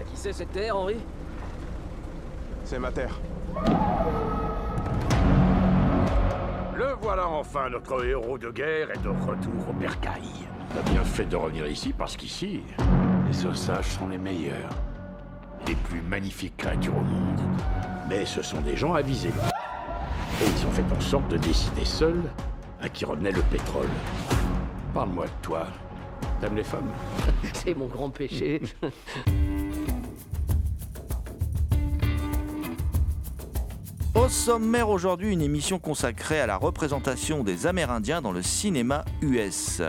À qui c'est cette terre, Henri? C'est ma terre. Le voilà enfin, notre héros de guerre est de retour au bercail. T'as bien fait de revenir ici parce qu'ici, les ossages sont les meilleurs. Les plus magnifiques créatures au monde. Mais ce sont des gens avisés. Et ils ont fait en sorte de décider seuls à qui revenait le pétrole. Parle-moi de toi. T'aimes les femmes C'est mon grand péché. Au sommaire aujourd'hui, une émission consacrée à la représentation des Amérindiens dans le cinéma US.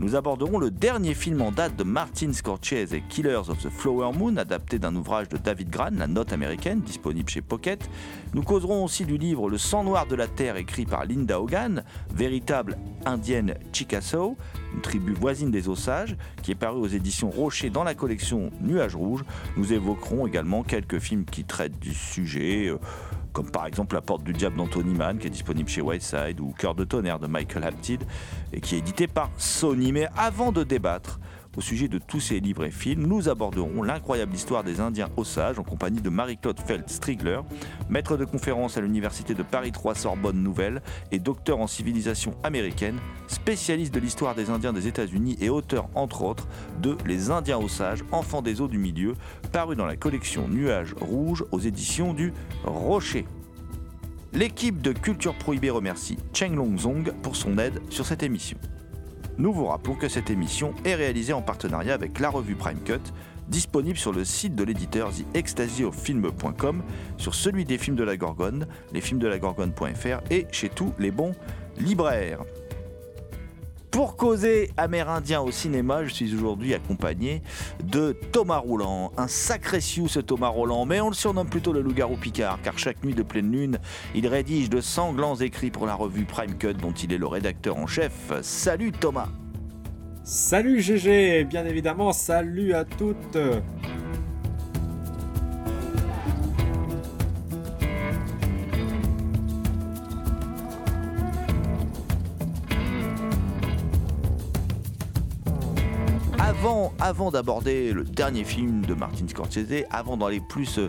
Nous aborderons le dernier film en date de Martin Scorsese Killers of the Flower Moon, adapté d'un ouvrage de David Gran, La Note américaine, disponible chez Pocket. Nous causerons aussi du livre Le sang noir de la terre, écrit par Linda Hogan, véritable indienne Chickasaw, une tribu voisine des Osages, qui est paru aux éditions Rocher dans la collection Nuages Rouges. Nous évoquerons également quelques films qui traitent du sujet. euh, comme par exemple La Porte du Diable d'Anthony Mann, qui est disponible chez Whiteside, ou Cœur de tonnerre de Michael Apted, et qui est édité par Sony. Mais avant de débattre au sujet de tous ces livres et films, nous aborderons l'incroyable histoire des Indiens Osages en compagnie de Marie-Claude Feld-Strigler, maître de conférence à l'Université de Paris 3 Sorbonne Nouvelle et docteur en civilisation américaine, spécialiste de l'histoire des Indiens des États-Unis et auteur, entre autres, de Les Indiens Osages, enfants des eaux du milieu, paru dans la collection Nuages Rouges aux éditions du Rocher. L'équipe de Culture Prohibée remercie Cheng Long Zong pour son aide sur cette émission. Nous vous rappelons que cette émission est réalisée en partenariat avec la revue Prime Cut, disponible sur le site de l'éditeur TheExtasyOfFilm.com, sur celui des films de la Gorgone, lesfilmsdelagorgone.fr et chez tous les bons libraires. Pour causer amérindien au cinéma, je suis aujourd'hui accompagné de Thomas Rouland. Un sacré sioux ce Thomas Roland, mais on le surnomme plutôt le loup-garou Picard, car chaque nuit de pleine lune, il rédige de sanglants écrits pour la revue Prime Cut, dont il est le rédacteur en chef. Salut Thomas Salut GG, bien évidemment, salut à toutes. Avant, d'aborder le dernier film de Martin Scorsese, avant d'aller plus euh,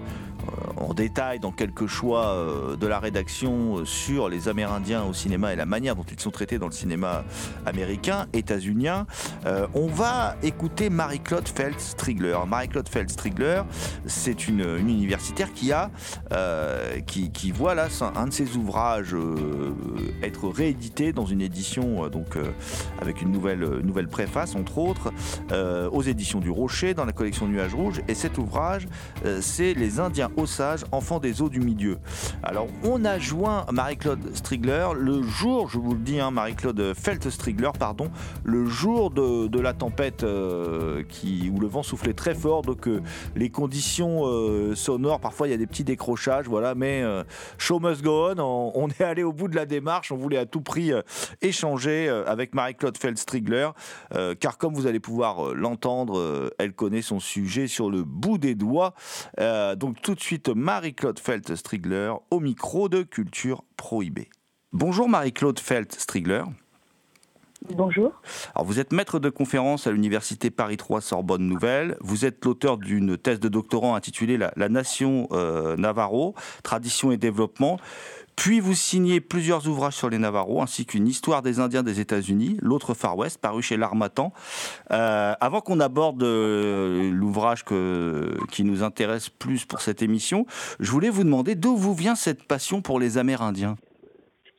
en détail dans quelques choix euh, de la rédaction euh, sur les Amérindiens au cinéma et la manière dont ils sont traités dans le cinéma américain, états-unien, euh, on va écouter Marie-Claude Feld-Strigler. Marie-Claude Feld-Strigler, c'est une, universitaire qui a, euh, qui, voit là un de ses ouvrages euh, être réédité dans une édition euh, donc euh, avec une nouvelle, nouvelle préface entre autres euh, aux éditions du Rocher dans la collection Nuages Rouges et cet ouvrage euh, c'est Les Indiens Osages, enfants des eaux du milieu. Alors on a joint Marie-Claude Strigler le jour, je vous le dis, hein, Marie-Claude Felt-Strigler, pardon, le jour de, la tempête euh, qui, où le vent soufflait très fort, donc euh, les conditions euh, sonores, parfois il y a des petits décrochages, voilà, mais show must go on, on, est allé au bout de la démarche, on voulait à tout prix échanger avec Marie-Claude Felt-Strigler, euh, car comme vous allez pouvoir l'entendre, elle connaît son sujet sur le bout des doigts. Donc tout de suite, Marie-Claude Felt-Strigler au micro de Culture Prohibée. Bonjour Marie-Claude Felt-Strigler. Bonjour. Alors, vous êtes maître de conférence à l'université Paris 3 Sorbonne Nouvelle. Vous êtes l'auteur d'une thèse de doctorant intitulée La, la Nation euh, Navarro, Tradition et Développement. Puis vous signez plusieurs ouvrages sur les Navarros, ainsi qu'une histoire des Indiens des États-Unis, l'autre Far West, paru chez l'Armatan. Euh, avant qu'on aborde euh, l'ouvrage qui nous intéresse plus pour cette émission, je voulais vous demander d'où vous vient cette passion pour les Amérindiens?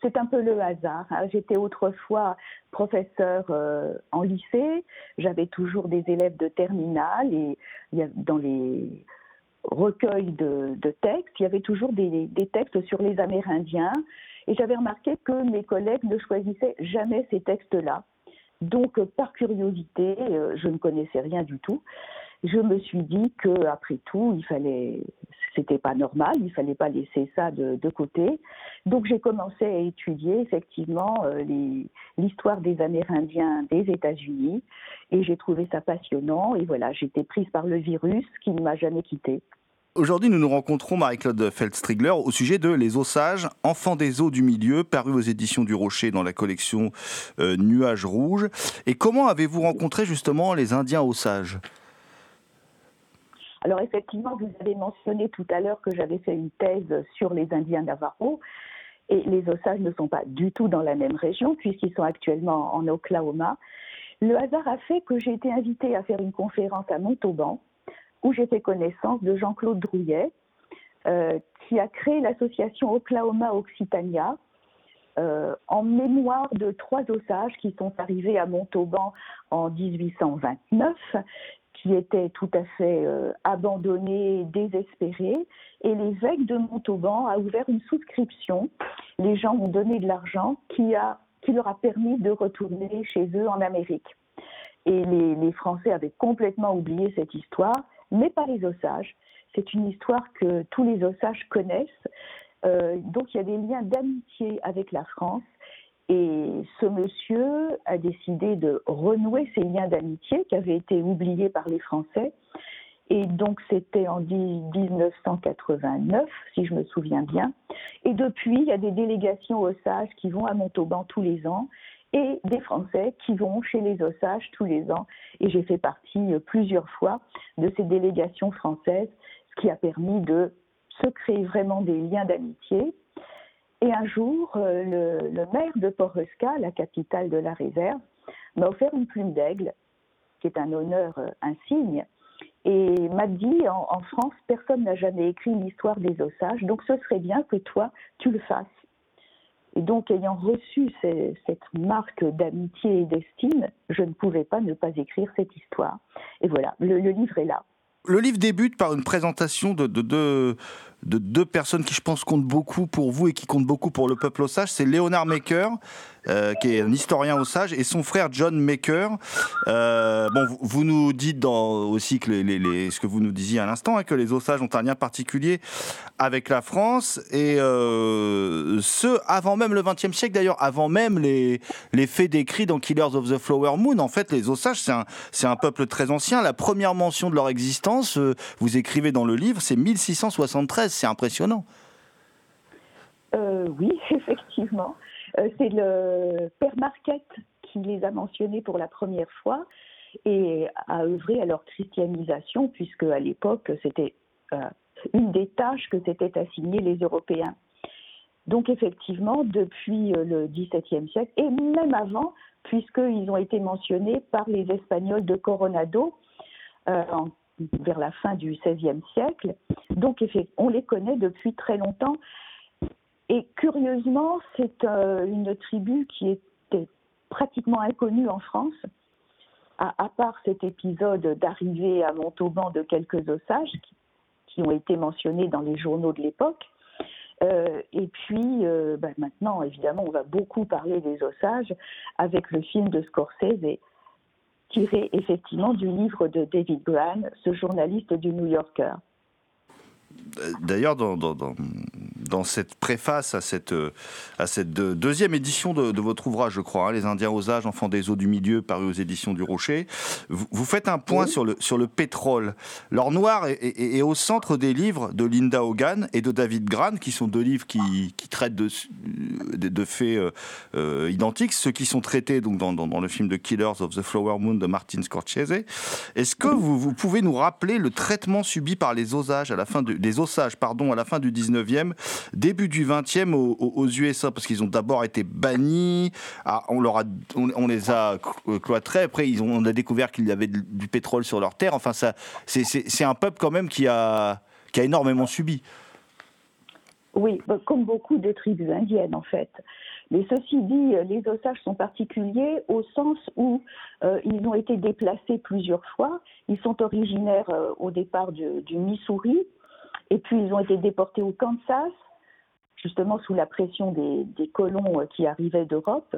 C'est un peu le hasard. Hein. J'étais autrefois professeur euh, en lycée, j'avais toujours des élèves de terminale et dans les recueils de, textes, il y avait toujours des, textes sur les Amérindiens et j'avais remarqué que mes collègues ne choisissaient jamais ces textes-là. Donc, par curiosité, euh, je ne connaissais rien du tout je me suis dit que après tout, il fallait, c'était pas normal, il fallait pas laisser ça de, côté. Donc j'ai commencé à étudier effectivement euh, l'histoire des Amérindiens des États-Unis et j'ai trouvé ça passionnant et voilà, j'étais prise par le virus qui ne m'a jamais quittée. Aujourd'hui, nous nous rencontrons, Marie-Claude Feldstrigler, au sujet de Les Ossages, Enfants des eaux du milieu, paru aux éditions du Rocher dans la collection euh, Nuages rouges. Et comment avez-vous rencontré justement les Indiens Osages alors effectivement, vous avez mentionné tout à l'heure que j'avais fait une thèse sur les Indiens Navajo. Et les Osages ne sont pas du tout dans la même région, puisqu'ils sont actuellement en Oklahoma. Le hasard a fait que j'ai été invitée à faire une conférence à Montauban, où j'ai fait connaissance de Jean-Claude Drouillet, euh, qui a créé l'association Oklahoma Occitania, euh, en mémoire de trois Osages qui sont arrivés à Montauban en 1829 qui était tout à fait euh, abandonné, désespéré. Et l'évêque de Montauban a ouvert une souscription. Les gens ont donné de l'argent qui leur a permis de retourner chez eux en Amérique. Et les, Français avaient complètement oublié cette histoire, mais pas les Osages. C'est une histoire que tous les Osages connaissent. Euh, donc il y a des liens d'amitié avec la France et ce monsieur a décidé de renouer ces liens d'amitié qui avaient été oubliés par les Français. Et donc c'était en 1989, si je me souviens bien. Et depuis, il y a des délégations Osages qui vont à Montauban tous les ans et des Français qui vont chez les Osages tous les ans. Et j'ai fait partie euh, plusieurs fois de ces délégations françaises, ce qui a permis de se créer vraiment des liens d'amitié et un jour, euh, le, maire de Port-Resca, la capitale de la réserve, m'a offert une plume d'aigle, qui est un honneur euh, insigne, et m'a dit en, France, personne n'a jamais écrit l'histoire des Osages, donc ce serait bien que toi, tu le fasses. Et donc, ayant reçu cette marque d'amitié et d'estime, je ne pouvais pas ne pas écrire cette histoire. Et voilà, le livre est là. Le livre débute par une présentation de, de, deux personnes qui, je pense, comptent beaucoup pour vous et qui comptent beaucoup pour le peuple osage. C'est Léonard Maker, euh, qui est un historien osage, et son frère John Maker. Euh, bon, vous, nous dites dans, aussi que les, ce que vous nous disiez à l'instant, hein, que les osages ont un lien particulier avec la France, et euh, ce, avant même le XXe siècle, d'ailleurs, avant même les, les faits décrits dans Killers of the Flower Moon. En fait, les osages, c'est un, c'est un peuple très ancien. La première mention de leur existence, vous écrivez dans le livre, c'est 1673. C'est impressionnant. oui, effectivement. Euh, c'est le père Marquette qui les a mentionnés pour la première fois et a œuvré à leur christianisation, puisque à l'époque, c'était euh, une des tâches que s'étaient assignées les Européens. Donc effectivement, depuis euh, le XVIIe siècle, et même avant, puisqu'ils ont été mentionnés par les Espagnols de Coronado vers la fin du XVIe siècle. Donc on les connaît depuis très longtemps. Et curieusement, c'est euh, une tribu qui était pratiquement inconnue en France, à, part cet épisode d'arrivée à Montauban de quelques osages qui, ont été mentionnés dans les journaux de l'époque. Euh, et puis, euh, ben maintenant, évidemment, on va beaucoup parler des osages avec le film de Scorsese, tiré effectivement du livre de David Gran, ce journaliste du New Yorker. D'ailleurs, dans, dans, dans, dans, cette préface à cette, à cette deuxième édition de, de votre ouvrage, je crois, hein, Les Indiens aux âges, enfants des eaux du milieu, paru aux éditions du Rocher, vous, vous faites un point sur, le, sur le pétrole. L'or noir est, est, est, au centre des livres de Linda Hogan et de David Gran, qui sont deux livres qui, qui traitent de, de, de faits euh, identiques, ceux qui sont traités donc, dans, dans, le film de Killers of the Flower Moon de Martin Scorsese. Est-ce que vous, vous pouvez nous rappeler le traitement subi par les osages à la fin de, les osages pardon, à la fin du 19e, début du 20e aux, USA, parce qu'ils ont d'abord été bannis, on, les a cloîtrés, après ils ont, on a découvert qu'il y avait du pétrole sur leur terre, enfin c'est un peuple quand même qui a, énormément subi. Oui, comme beaucoup de tribus indiennes en fait. Mais ceci dit, les Osages sont particuliers au sens où euh, ils ont été déplacés plusieurs fois. Ils sont originaires euh, au départ du, Missouri, et puis ils ont été déportés au Kansas, justement sous la pression des, colons euh, qui arrivaient d'Europe.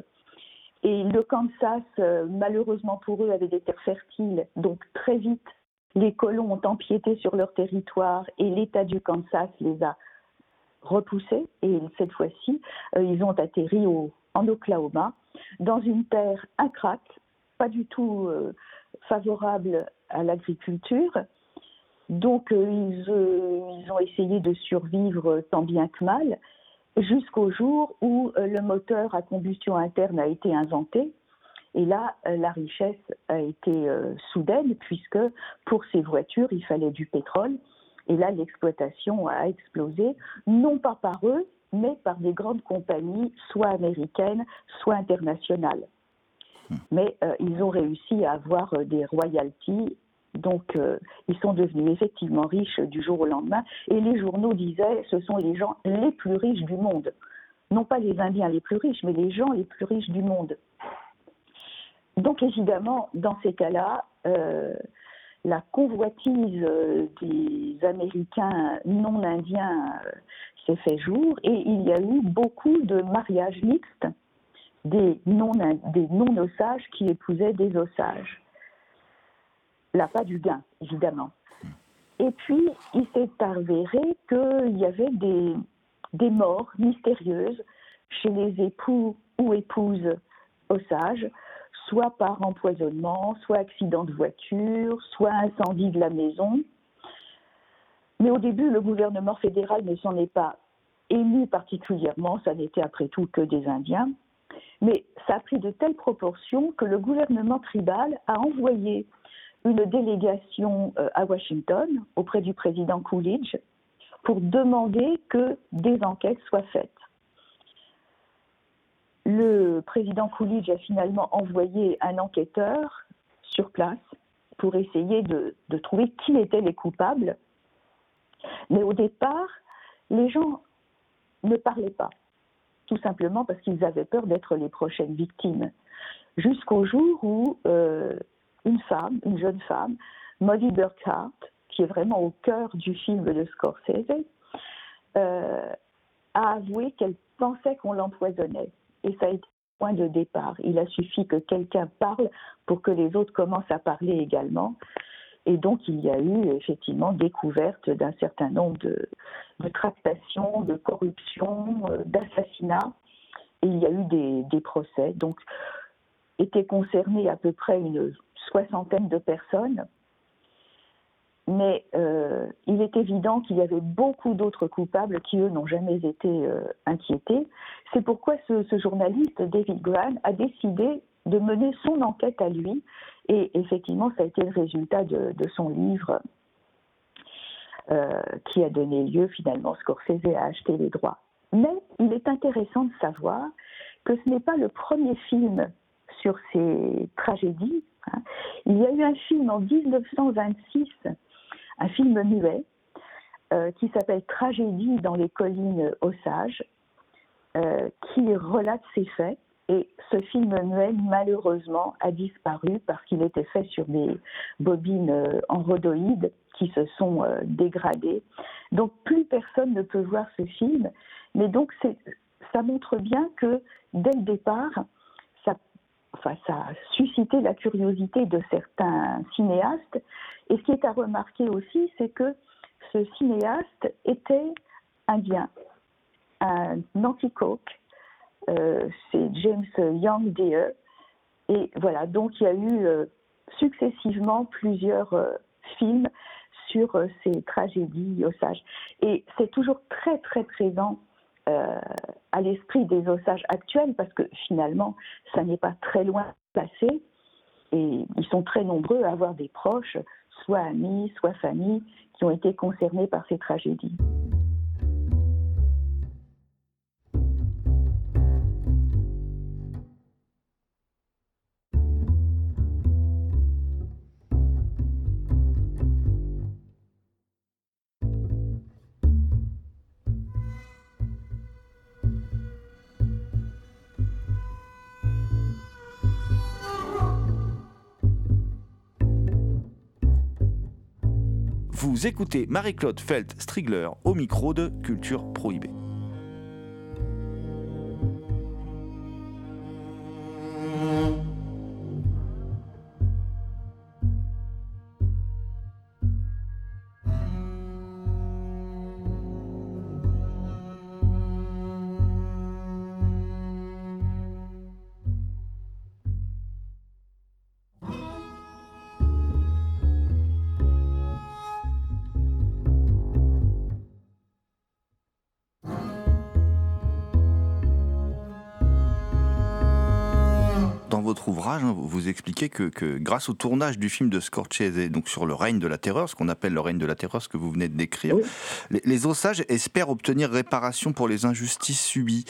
Et le Kansas, euh, malheureusement pour eux, avait des terres fertiles, donc très vite, les colons ont empiété sur leur territoire et l'État du Kansas les a repoussés. Et cette fois-ci, euh, ils ont atterri en Oklahoma, dans une terre incrate, pas du tout favorable à l'agriculture. Donc, euh, ils, ils, ont essayé de survivre tant bien que mal, jusqu'au jour où le moteur à combustion interne a été inventé et là, la richesse a été euh, soudaine puisque pour ces voitures, il fallait du pétrole. Et là, l'exploitation a explosé, non pas par eux, mais par des grandes compagnies, soit américaines, soit internationales. Mais euh, ils ont réussi à avoir euh, des royalties, donc euh, ils sont devenus effectivement riches du jour au lendemain. Et les journaux disaient, ce sont les gens les plus riches du monde. Non pas les Indiens les plus riches, mais les gens les plus riches du monde. Donc évidemment, dans ces cas-là, euh, la convoitise des Américains non indiens euh, s'est fait jour et il y a eu beaucoup de mariages mixtes des non-osages qui épousaient des osages. L'appât du gain, évidemment. Et puis, il s'est avéré qu'il y avait des, morts mystérieuses chez les époux ou épouses osages soit par empoisonnement, soit accident de voiture, soit incendie de la maison. Mais au début, le gouvernement fédéral ne s'en est pas ému particulièrement, ça n'était après tout que des Indiens. Mais ça a pris de telles proportions que le gouvernement tribal a envoyé une délégation euh, à Washington auprès du président Coolidge pour demander que des enquêtes soient faites le président Coolidge a finalement envoyé un enquêteur sur place pour essayer de, trouver qui étaient les coupables. Mais au départ, les gens ne parlaient pas, tout simplement parce qu'ils avaient peur d'être les prochaines victimes. Jusqu'au jour où euh, une femme, une jeune femme, Molly Burkhart, qui est vraiment au cœur du film de Scorsese, euh, a avoué qu'elle pensait qu'on l'empoisonnait et ça a été le point de départ. Il a suffi que quelqu'un parle pour que les autres commencent à parler également. Et donc, il y a eu effectivement découverte d'un certain nombre de, de, tractations, de corruption, euh, d'assassinats. Et il y a eu des, des, procès. Donc, étaient concernées à peu près une soixantaine de personnes mais euh, il est évident qu'il y avait beaucoup d'autres coupables qui, eux, n'ont jamais été euh, inquiétés. C'est pourquoi ce, journaliste, David Graham, a décidé de mener son enquête à lui, et effectivement, ça a été le résultat de, son livre euh, qui a donné lieu, finalement, Scorsese à acheter les droits. Mais il est intéressant de savoir que ce n'est pas le premier film sur ces tragédies. Hein. Il y a eu un film en 1926 un film muet euh, qui s'appelle Tragédie dans les collines Osages, euh, qui relate ces faits. Et ce film muet, malheureusement, a disparu parce qu'il était fait sur des bobines euh, en rhodoïdes qui se sont euh, dégradées. Donc plus personne ne peut voir ce film. Mais donc ça montre bien que dès le départ, enfin, ça a suscité la curiosité de certains cinéastes et ce qui est à remarquer aussi, c'est que ce cinéaste était indien, un anti-coke. Euh, c'est James Young Deer. Et voilà, donc il y a eu euh, successivement plusieurs euh, films sur ces tragédies Osages. Et c'est toujours très très présent à l'esprit des Osages actuels parce que finalement, ça n'est pas très loin passé. Et ils sont très nombreux à avoir des proches, soit amis, soit familles, qui ont été concernés par ces tragédies. Vous écoutez Marie-Claude Felt-Strigler au micro de Culture Prohibée. Que, grâce au tournage du film de Scorsese, donc sur le règne de la terreur, ce qu'on appelle le règne de la terreur, ce que vous venez de décrire, les, Osages espèrent obtenir réparation pour les injustices subies.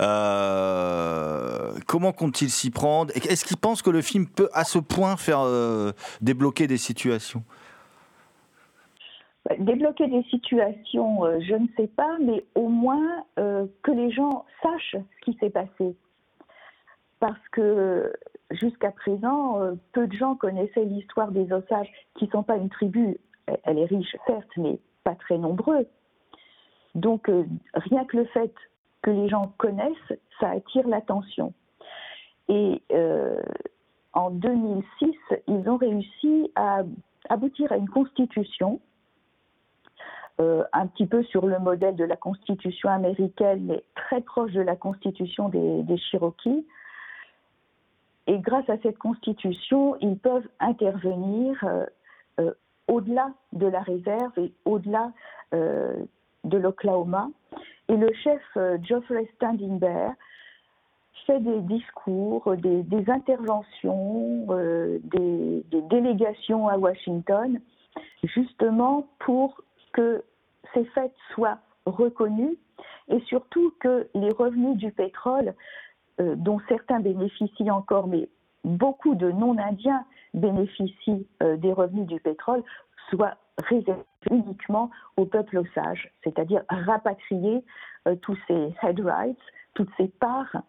Euh, comment comptent-ils s'y prendre? Est-ce qu'ils pensent que le film peut à ce point faire euh, débloquer des situations? Bah, Débloquer des situations, euh, je ne sais pas, mais au moins que les gens sachent ce qui s'est passé. Parce que jusqu'à présent, euh, peu de gens connaissaient l'histoire des Osages, qui ne sont pas une tribu. Elle est riche, certes, mais pas très nombreux. Donc, euh, rien que le fait que les gens connaissent, ça attire l'attention. Et euh, en 2006, ils ont réussi à aboutir à une constitution, un petit peu sur le modèle de la constitution américaine, mais très proche de la constitution des, des Cherokees, et grâce à cette constitution, ils peuvent intervenir euh, euh, au-delà de la réserve et au-delà euh, de l'Oklahoma. Et le chef Geoffrey Standing Bear fait des discours, des, interventions, des, des, délégations à Washington, justement pour que ces faits soient reconnus et surtout que les revenus du pétrole euh, dont certains bénéficient encore, mais beaucoup de non-indiens bénéficient euh, des revenus du pétrole, soient réservés uniquement au peuple osage, c'est-à-dire rapatrier euh, tous ces head rights, toutes ces parts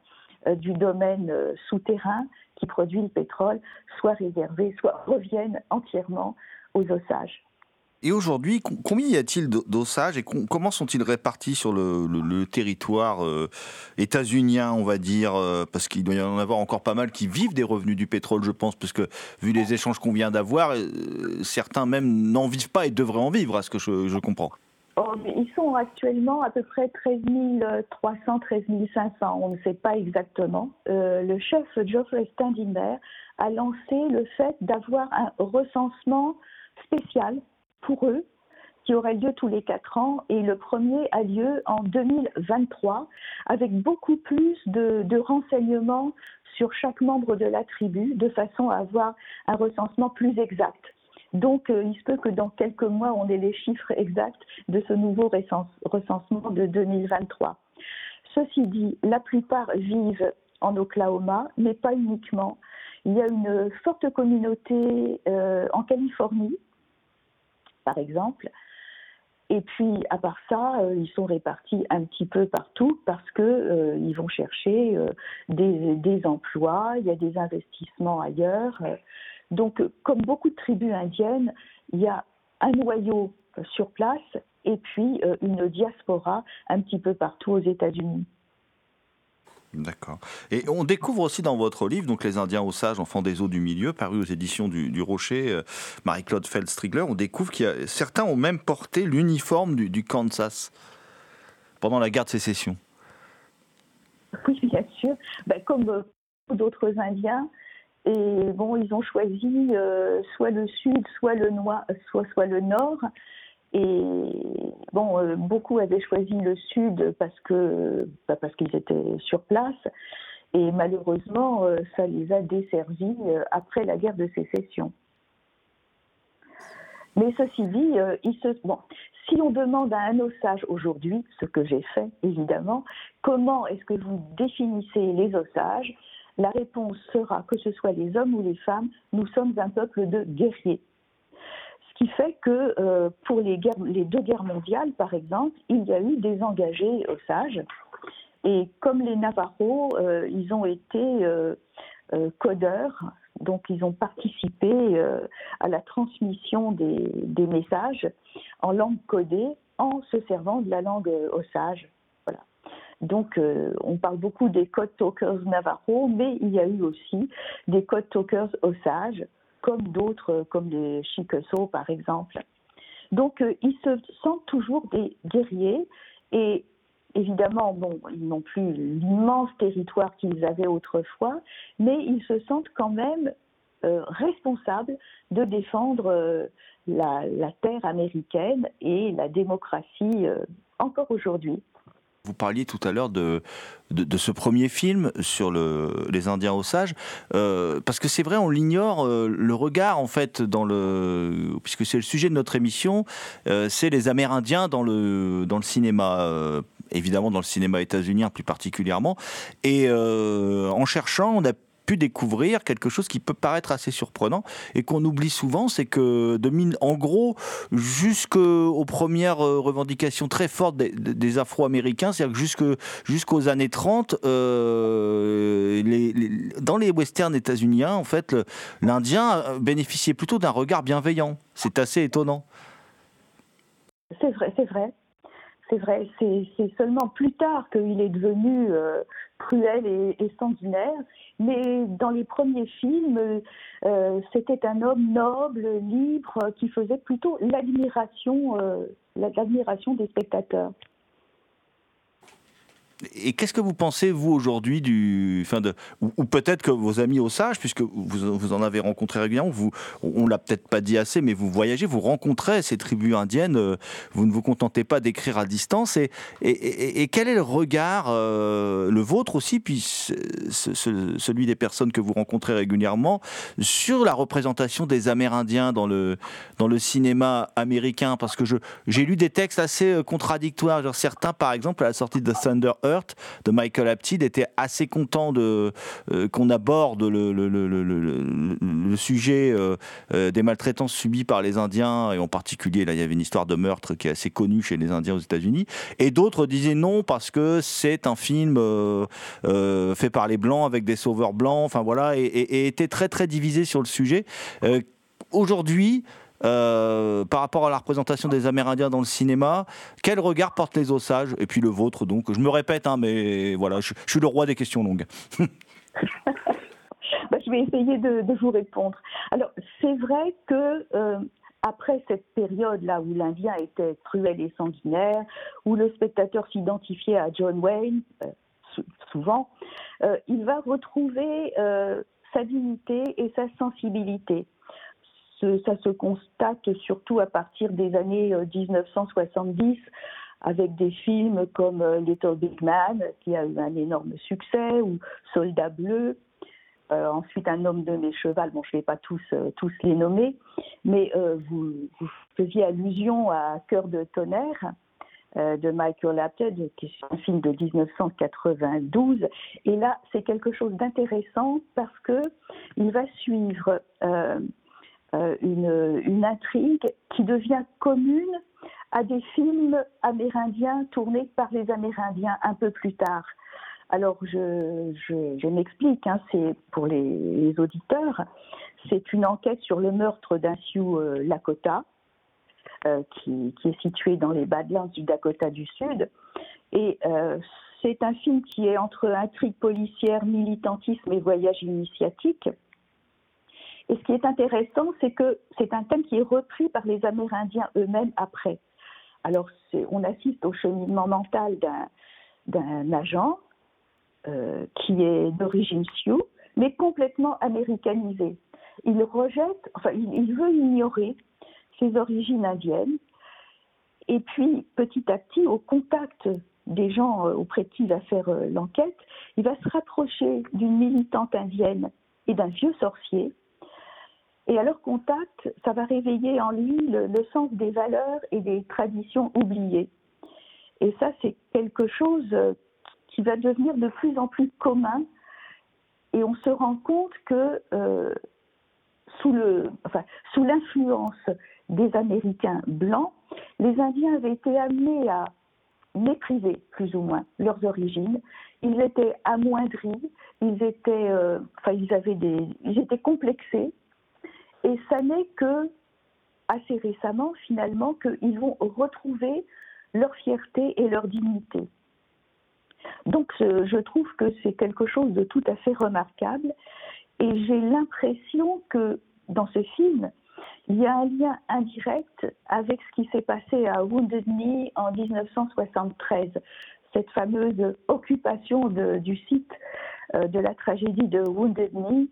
du domaine souterrain qui produit le pétrole, soient réservées, soit reviennent entièrement aux osages. Et aujourd'hui, combien y a-t-il d'osages et comment sont-ils répartis sur le, territoire euh, états-unien, on va dire euh, Parce qu'il doit y en avoir encore pas mal qui vivent des revenus du pétrole, je pense, parce que vu les échanges qu'on vient d'avoir, euh, certains même n'en vivent pas et devraient en vivre, à ce que je, comprends. Oh, ils sont actuellement à peu près 13 300, 13 500, on ne sait pas exactement. le chef Geoffrey Standinger a lancé le fait d'avoir un recensement spécial pour eux qui aurait lieu tous les quatre ans et le premier a lieu en 2023 avec beaucoup plus de, renseignements sur chaque membre de la tribu de façon à avoir un recensement plus exact. Donc, euh, il se peut que dans quelques mois, on ait les chiffres exacts de ce nouveau recensement de 2023. Ceci dit, la plupart vivent en Oklahoma, mais pas uniquement. Il y a une forte communauté euh, en Californie par exemple. Et puis, à part ça, euh, ils sont répartis un petit peu partout parce que euh, ils vont chercher euh, des, emplois, il y a des investissements ailleurs. Donc, comme beaucoup de tribus indiennes, il y a un noyau sur place et puis une diaspora un petit peu partout aux États-Unis. D'accord. Et on découvre aussi dans votre livre, donc Les Indiens Osages, enfants des eaux du milieu, paru aux éditions du, Rocher, euh, Marie-Claude Feldstrigler, on découvre a certains ont même porté l'uniforme du, Kansas pendant la guerre de sécession. Oui, bien sûr. Ben, comme euh, d'autres Indiens, et bon, ils ont choisi euh, soit le sud, soit le, noir, soit, soit le nord. Et bon, euh, beaucoup avaient choisi le sud parce que bah, parce qu'ils étaient sur place. Et malheureusement, euh, ça les a desservis euh, après la guerre de sécession. Mais ceci dit, si on demande à un osage aujourd'hui, ce que j'ai fait évidemment, comment est-ce que vous définissez les osages La réponse sera que ce soit les hommes ou les femmes, nous sommes un peuple de guerriers. Qui fait que euh, pour les, deux guerres mondiales, par exemple, il y a eu des engagés osages. Et comme les Navarros, euh, ils ont été euh, codeurs, donc ils ont participé à la transmission des, des, messages en langue codée en se servant de la langue osage. Voilà. Donc on parle beaucoup des code talkers Navarros, mais il y a eu aussi des code talkers osages comme d'autres, euh, comme les Chickasaw par exemple. Donc euh, ils se sentent toujours des guerriers et évidemment, bon, ils n'ont plus l'immense territoire qu'ils avaient autrefois, mais ils se sentent quand même euh, responsables de défendre la, terre américaine et la démocratie encore aujourd'hui. Vous parliez tout à l'heure de, de, ce premier film sur le, les Indiens Osages, euh, parce que c'est vrai, on l'ignore, euh, le regard en fait dans le, puisque c'est le sujet de notre émission, euh, c'est les Amérindiens dans le dans le cinéma. évidemment dans le cinéma états-unien plus particulièrement. Et en cherchant, on a pu découvrir quelque chose qui peut paraître assez surprenant et qu'on oublie souvent, c'est que de en gros, jusqu'aux premières euh, revendications très fortes des, Afro-Américains, c'est-à-dire que jusqu'aux années 30, euh, dans les westerns états-uniens, en fait, l'Indien bénéficiait plutôt d'un regard bienveillant. C'est assez étonnant. C'est vrai, c'est vrai. C'est vrai, c'est seulement plus tard qu'il est devenu euh, cruel et, sanguinaire. Mais dans les premiers films, euh, c'était un homme noble, libre, qui faisait plutôt l'admiration, euh, l'admiration des spectateurs. Et qu'est-ce que vous pensez, vous, aujourd'hui, du. Enfin de, ou, peut-être que vos amis au Sage, puisque vous, vous en avez rencontré régulièrement, vous, on l'a peut-être pas dit assez, mais vous voyagez, vous rencontrez ces tribus indiennes, euh, vous ne vous contentez pas d'écrire à distance. Et, et, quel est le regard, euh, le vôtre aussi, puis celui des personnes que vous rencontrez régulièrement, sur la représentation des Amérindiens dans le, dans le cinéma américain? Parce que j'ai lu des textes assez euh, contradictoires. Genre certains, par exemple, à la sortie de Thunder de Michael Apted était assez content de euh, qu'on aborde le, sujet euh, euh, des maltraitances subies par les Indiens et en particulier là il y avait une histoire de meurtre qui est assez connue chez les Indiens aux États-Unis. Et d'autres disaient non parce que c'est un film fait par les blancs avec des sauveurs blancs enfin voilà et, et était très très divisé sur le sujet. Aujourd'hui euh, par rapport à la représentation des Amérindiens dans le cinéma. Quel regard portent les osages Et puis le vôtre, donc? Je me répète, hein, mais voilà, je, suis le roi des questions longues. Bah, je vais essayer de, vous répondre. Alors, c'est vrai que. Euh, après cette période-là où l'Indien était cruel et sanguinaire, où le spectateur s'identifiait à John Wayne, euh, souvent, il va retrouver sa dignité et sa sensibilité ça se constate surtout à partir des années 1970 euh, avec des films comme euh, Little Big Man, qui a eu un énorme succès, ou Soldat Bleu, euh, ensuite Un homme de mes chevals, bon je ne vais pas tous, tous les nommer, mais vous, faisiez allusion à Cœur de tonnerre de Michael Apted, qui est un film de 1992, et là c'est quelque chose d'intéressant parce que il va suivre une, une, intrigue qui devient commune à des films amérindiens tournés par les Amérindiens un peu plus tard. Alors, je, m'explique, hein, c'est pour les, auditeurs, c'est une enquête sur le meurtre d'un Sioux euh, Lakota, euh, qui, qui, est situé dans les Badlands du Dakota du Sud. Et c'est un film qui est entre intrigue policière, militantisme et voyage initiatique. Et ce qui est intéressant, c'est que c'est un thème qui est repris par les Amérindiens eux-mêmes après. Alors, on assiste au cheminement mental d'un agent euh, qui est d'origine Sioux, mais complètement américanisé. Il rejette, enfin, il, veut ignorer ses origines indiennes. Et puis, petit à petit, au contact des gens euh, auprès de qui il va faire euh, l'enquête, il va se rapprocher d'une militante indienne et d'un vieux sorcier. Et à leur contact, ça va réveiller en lui le, sens des valeurs et des traditions oubliées. Et ça, c'est quelque chose euh, qui va devenir de plus en plus commun. Et on se rend compte que enfin, sous l'influence des Américains blancs, les Indiens avaient été amenés à mépriser plus ou moins leurs origines. Ils étaient amoindris, ils étaient, euh, enfin, ils avaient des, ils étaient complexés. Et ça n'est que assez récemment, finalement, qu'ils vont retrouver leur fierté et leur dignité. Donc, je trouve que c'est quelque chose de tout à fait remarquable. Et j'ai l'impression que dans ce film, il y a un lien indirect avec ce qui s'est passé à Wounded Knee en 1973, cette fameuse occupation du site euh, de la tragédie de Wounded Knee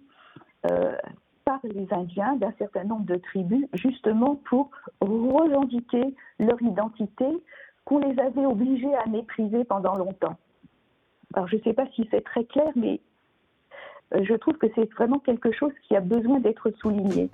euh, par les Indiens d'un certain nombre de tribus, justement pour revendiquer leur identité qu'on les avait obligés à mépriser pendant longtemps. Alors je ne sais pas si c'est très clair, mais euh, je trouve que c'est vraiment quelque chose qui a besoin d'être souligné.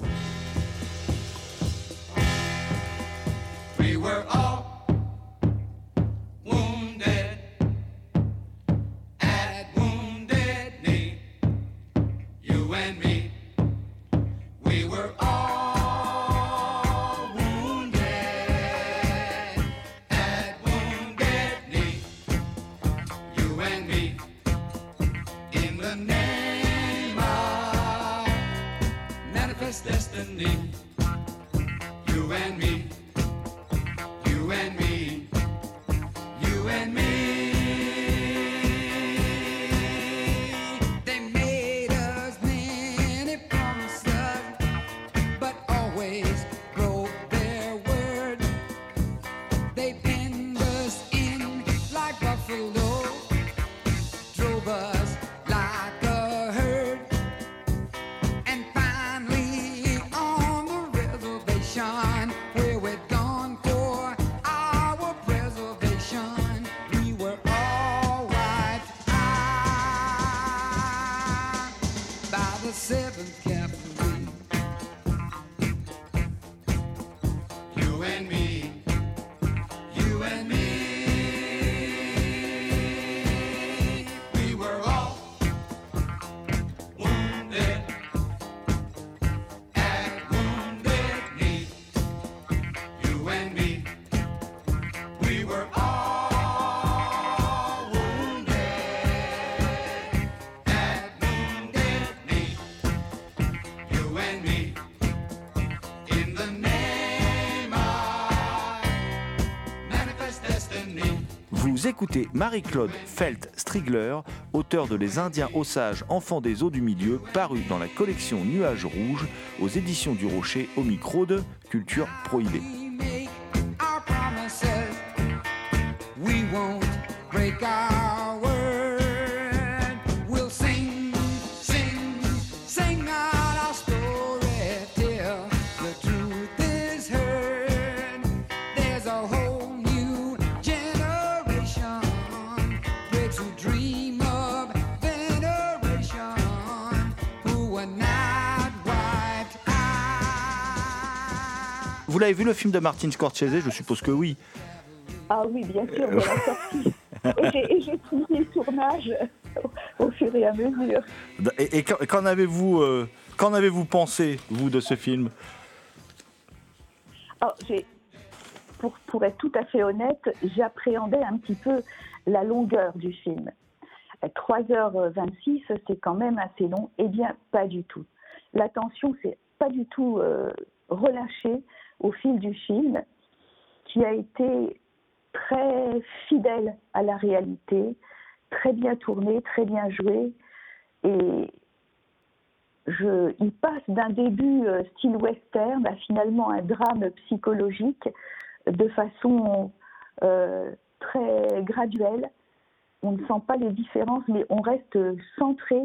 Vous écoutez Marie-Claude Felt-Strigler, auteur de Les Indiens Osages, enfants des eaux du milieu, paru dans la collection Nuages Rouges aux éditions du Rocher au micro de Culture Prohibée. Vous l'avez vu le film de Martin Scorsese Je suppose que oui. Ah oui, bien sûr, on l'a sorti. Et j'ai suivi le tournage au fur et à mesure. Et, qu'en avez-vous euh, qu'en avez-vous pensé, vous, de ce film? Oh, pour, pour, être tout à fait honnête, j'appréhendais un petit peu la longueur du film. 3h26, c'est quand même assez long. Eh bien, pas du tout. L'attention, c'est pas du tout euh, relâchée au fil du film, qui a été très fidèle à la réalité, très bien tourné, très bien joué. Et je, il passe d'un début euh, style western à finalement un drame psychologique de façon euh, très graduelle. On ne sent pas les différences, mais on reste centré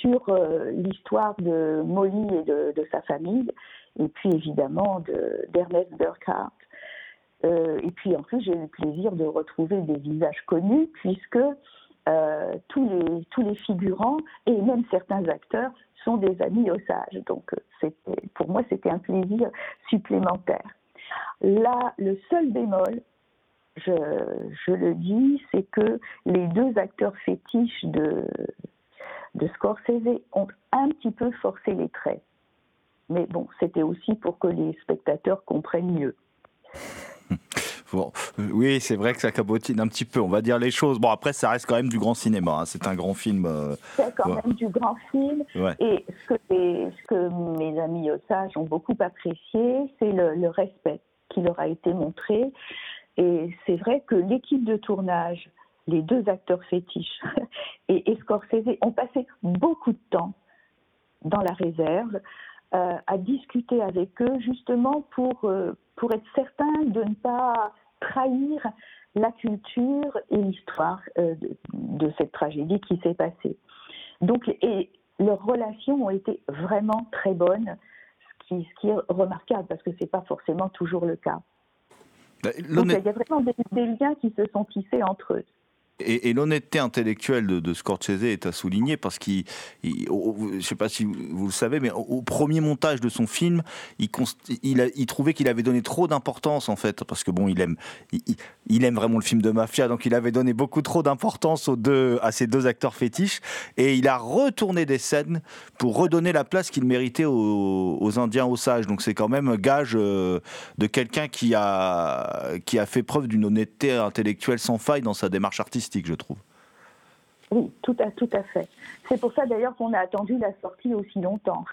sur euh, l'histoire de Molly et de, sa famille, et puis évidemment d'Ernest Burkhardt. Euh, et puis en plus, j'ai eu le plaisir de retrouver des visages connus, puisque euh, tous, les, tous les figurants et même certains acteurs sont des amis Osage. Donc pour moi, c'était un plaisir supplémentaire. Là, le seul bémol, je, je le dis, c'est que les deux acteurs fétiches de, de Scorsese ont un petit peu forcé les traits. Mais bon, c'était aussi pour que les spectateurs comprennent mieux. Bon, euh, oui, c'est vrai que ça cabotine un petit peu, on va dire les choses. Bon, après, ça reste quand même du grand cinéma. Hein. C'est un grand film. Euh, c'est quand même du grand film. Ouais. Et ce que, ce que, mes amis Osage ont beaucoup apprécié, c'est le, le, respect qui leur a été montré. Et c'est vrai que l'équipe de tournage, les deux acteurs fétiches et, et Scorsese ont passé beaucoup de temps dans la réserve euh, à discuter avec eux justement pour, euh, pour être certain de ne pas trahir la culture et l'histoire euh, de, de, cette tragédie qui s'est passée. Donc, et leurs relations ont été vraiment très bonnes, ce qui, ce qui est remarquable parce que ce n'est pas forcément toujours le cas. Donc, il y a vraiment des, des liens qui se sont tissés entre eux. Et, et l'honnêteté intellectuelle de, de, Scorsese est à souligner parce qu'il, je ne sais pas si vous le savez, mais au, premier montage de son film, il, trouvait qu'il avait donné trop d'importance en fait, parce que bon, il aime, il, aime vraiment le film de mafia, donc il avait donné beaucoup trop d'importance aux deux, à ces deux acteurs fétiches, et il a retourné des scènes pour redonner la place qu'il méritait aux, aux, Indiens Osages. Donc c'est quand même gage euh, de quelqu'un qui a, qui a fait preuve d'une honnêteté intellectuelle sans faille dans sa démarche artistique je trouve. Oui, tout à, tout à fait. C'est pour ça d'ailleurs qu'on a attendu la sortie aussi longtemps.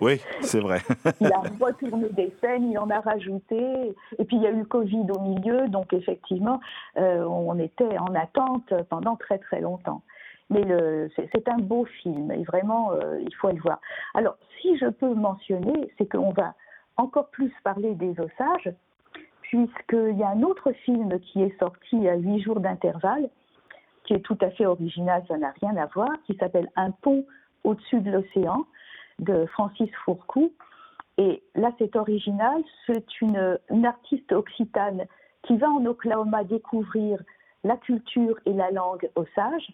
Oui, c'est vrai. il a retourné des scènes, il en a rajouté. Et puis il y a eu le Covid au milieu, donc effectivement, euh, on était en attente pendant très très longtemps. Mais c'est un beau film et vraiment, euh, il faut le voir. Alors, si je peux mentionner, c'est qu'on va encore plus parler des ossages, puisqu'il y a un autre film qui est sorti à huit jours d'intervalle, qui est tout à fait original, ça n'a rien à voir, qui s'appelle Un pont au-dessus de l'océan de Francis Fourcou. Et là, c'est original, c'est une, artiste occitane qui va en Oklahoma découvrir la culture et la langue osage,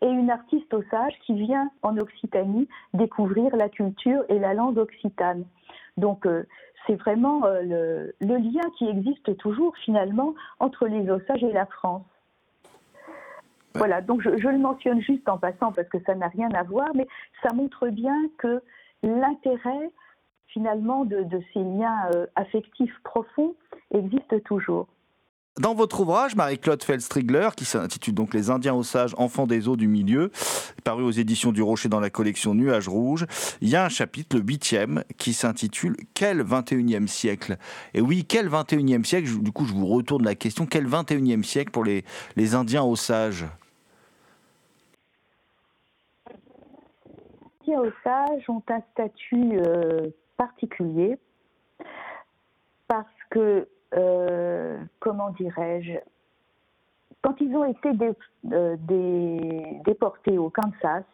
et une artiste osage qui vient en Occitanie découvrir la culture et la langue occitane. Donc, euh, c'est vraiment euh, le, le, lien qui existe toujours finalement entre les Osages et la France. Ouais. Voilà, donc je, je, le mentionne juste en passant parce que ça n'a rien à voir, mais ça montre bien que l'intérêt finalement de, de, ces liens euh, affectifs profonds existe toujours. Dans votre ouvrage, Marie-Claude Feldstrigler, qui s'intitule donc Les Indiens Osages, enfants des eaux du milieu, paru aux éditions du Rocher dans la collection Nuages Rouges, il y a un chapitre, le huitième, qui s'intitule Quel 21e siècle? Et oui, quel 21e siècle Du coup, je vous retourne la question. Quel 21e siècle pour les, les Indiens Osages? Les Indiens Osages ont un statut euh, particulier parce que euh, comment dirais-je, quand ils ont été euh, dé, déportés au Kansas,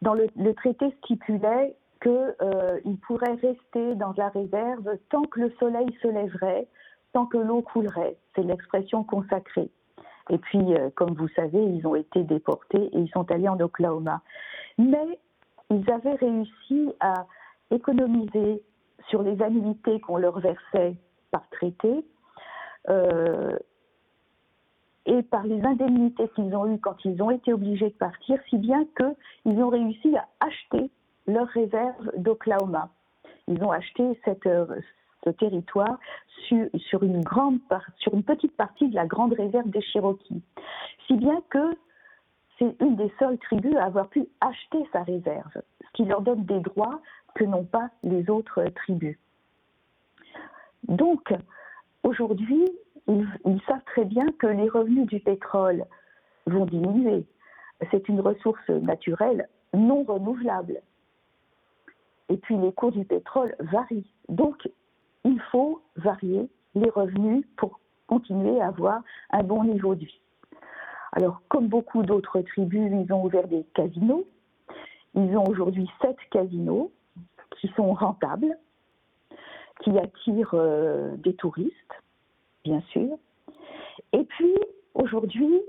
dans le, traité stipulait qu'ils euh, pourraient rester dans la réserve tant que le soleil se lèverait, tant que l'eau coulerait. C'est l'expression consacrée. Et puis, comme vous savez, ils ont été déportés et ils sont allés en Oklahoma. Mais ils avaient réussi à économiser sur les annuités qu'on leur versait par traité euh, et par les indemnités qu'ils ont eues quand ils ont été obligés de partir, si bien qu'ils ont réussi à acheter leur réserve d'Oklahoma. Ils ont acheté cette, ce territoire sur, une sur une petite partie de la grande réserve des Cherokees. Si bien que c'est une des seules tribus à avoir pu acheter sa réserve, ce qui leur donne des droits que n'ont pas les autres tribus. Donc, aujourd'hui, ils, savent très bien que les revenus du pétrole vont diminuer. C'est une ressource naturelle non renouvelable. Et puis les cours du pétrole varient. Donc il faut varier les revenus pour continuer à avoir un bon niveau de vie. Alors, comme beaucoup d'autres tribus, ils ont ouvert des casinos. Ils ont aujourd'hui sept casinos qui sont rentables, qui attirent euh, des touristes, bien sûr. Et puis, aujourd'hui,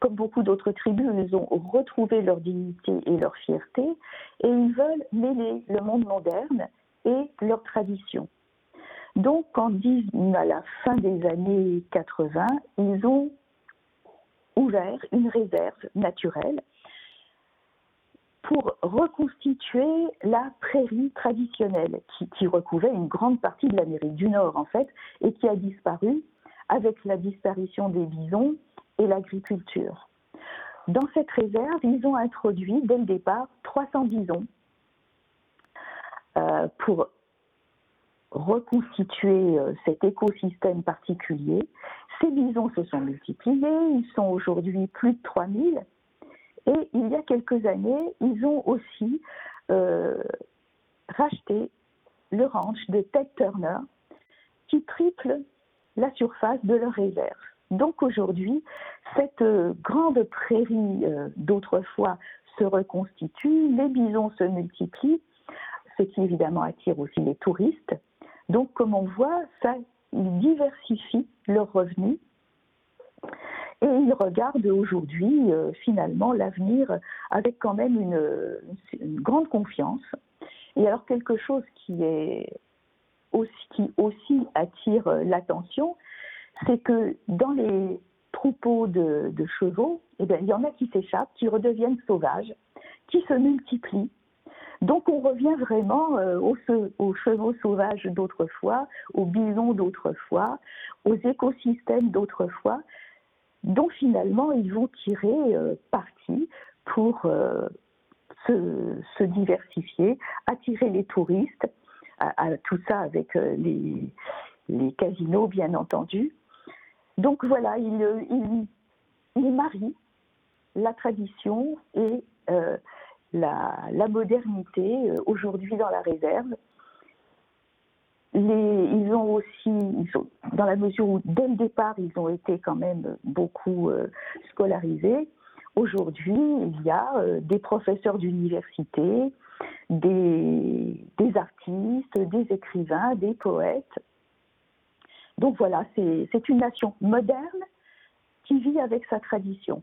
comme beaucoup d'autres tribus, ils ont retrouvé leur dignité et leur fierté et ils veulent mêler le monde moderne et leur tradition. Donc, en à la fin des années 80, ils ont ouvert une réserve naturelle pour reconstituer la prairie traditionnelle qui, qui, recouvrait une grande partie de l'Amérique du Nord en fait et qui a disparu avec la disparition des bisons et l'agriculture. Dans cette réserve, ils ont introduit dès le départ 300 bisons euh, pour reconstituer euh, cet écosystème particulier. Ces bisons se sont multipliés, ils sont aujourd'hui plus de 3000. Et il y a quelques années, ils ont aussi euh, racheté le ranch de Ted Turner qui triple la surface de leur réserve. Donc aujourd'hui, cette euh, grande prairie d'autrefois se reconstitue, les bisons se multiplient, ce qui évidemment attire aussi les touristes. Donc, comme on voit, ça, ils diversifient leurs revenus et ils regardent aujourd'hui, euh, finalement, l'avenir avec quand même une, grande confiance. Et alors, quelque chose qui, est aussi, qui aussi attire l'attention, c'est que dans les troupeaux de, de chevaux, eh bien, il y en a qui s'échappent, qui redeviennent sauvages, qui se multiplient donc on revient vraiment euh, aux, chevaux sauvages d'autrefois, aux bisons d'autrefois, aux écosystèmes d'autrefois, dont finalement ils vont tirer euh, parti pour euh, se, diversifier, attirer les touristes, tout ça avec les, casinos bien entendu. Donc voilà, il, il, marie la tradition et la, modernité euh, aujourd'hui dans la réserve. Ils ont aussi, dans la mesure où dès le départ ils ont été quand même beaucoup euh, scolarisés, aujourd'hui il y a euh, des professeurs d'université, des, des, artistes, des écrivains, des poètes. Donc voilà, c'est une nation moderne qui vit avec sa tradition.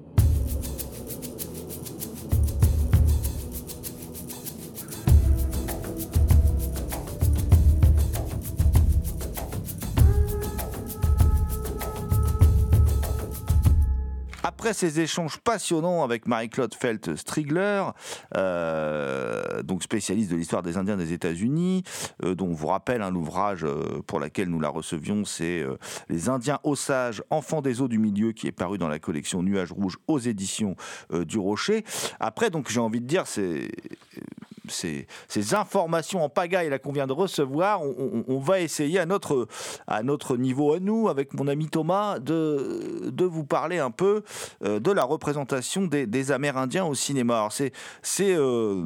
Après ces échanges passionnants avec Marie-Claude Felt-Strigler, euh, donc spécialiste de l'histoire des Indiens des États-Unis, euh, dont on vous rappelle hein, l'ouvrage euh, pour lequel nous la recevions, c'est Les Indiens Osages, enfants des eaux du milieu, qui est paru dans la collection Nuages Rouges aux éditions du Rocher. Après, donc j'ai envie de dire, c'est ces, informations en pagaille qu'on vient de recevoir, on, va essayer à notre, à notre niveau, à nous, avec mon ami Thomas, de, de vous parler un peu euh, de la représentation des, Amérindiens au cinéma. C'est euh,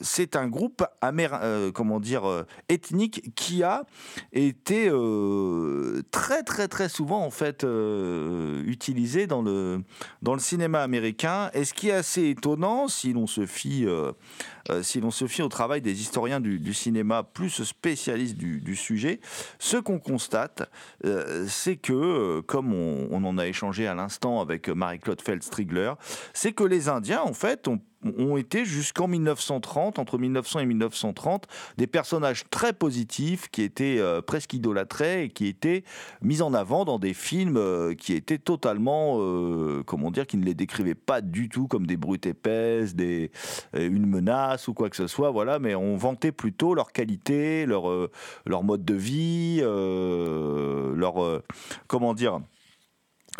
c'est un groupe euh, comment dire, ethnique qui a été très très très souvent en fait utilisé dans le, dans le cinéma américain. Et ce qui est assez étonnant, si l'on se fie euh, si l'on se fie au travail des historiens du, cinéma plus spécialistes du, sujet, ce qu'on constate, euh, c'est que, euh, comme on, en a échangé à l'instant avec Marie-Claude Feldstrigler, c'est que les Indiens, en fait, ont été jusqu'en 1930, entre 1900 et 1930, des personnages très positifs qui étaient presque idolâtrés et qui étaient mis en avant dans des films qui étaient totalement, comment dire, qui ne les décrivaient pas du tout comme des brutes épaisses, des, une menace ou quoi que ce soit, voilà, mais on vantait plutôt leur qualité, leur, leur mode de vie, leur, comment dire,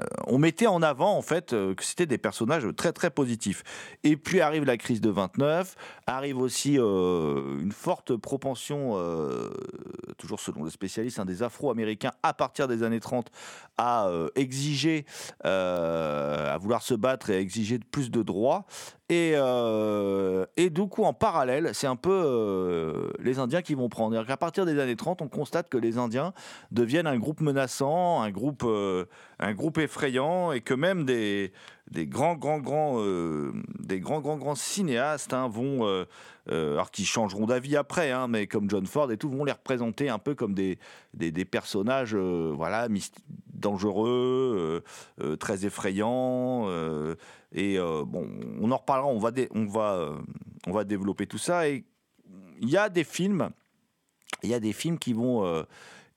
euh, on mettait en avant en fait euh, que c'était des personnages très très positifs. Et puis arrive la crise de 29, arrive aussi euh, une forte propension, toujours selon les spécialistes, hein, des Afro-Américains à partir des années 30 à exiger, à vouloir se battre et à exiger plus de droits. Et, et du coup, en parallèle, c'est un peu les Indiens qui vont prendre. À partir des années 30, on constate que les Indiens deviennent un groupe menaçant, un groupe, un groupe effrayant et que même des, des grands, grands, grands, euh, des grands, grands, grands cinéastes hein, vont, euh, euh, alors qui changeront d'avis après, hein, mais comme John Ford et tout, vont les représenter un peu comme des, des, personnages, voilà, dangereux, très effrayants. et bon, on en reparlera, on va, on va, on va développer tout ça. Et il y a des films, il y a des films qui vont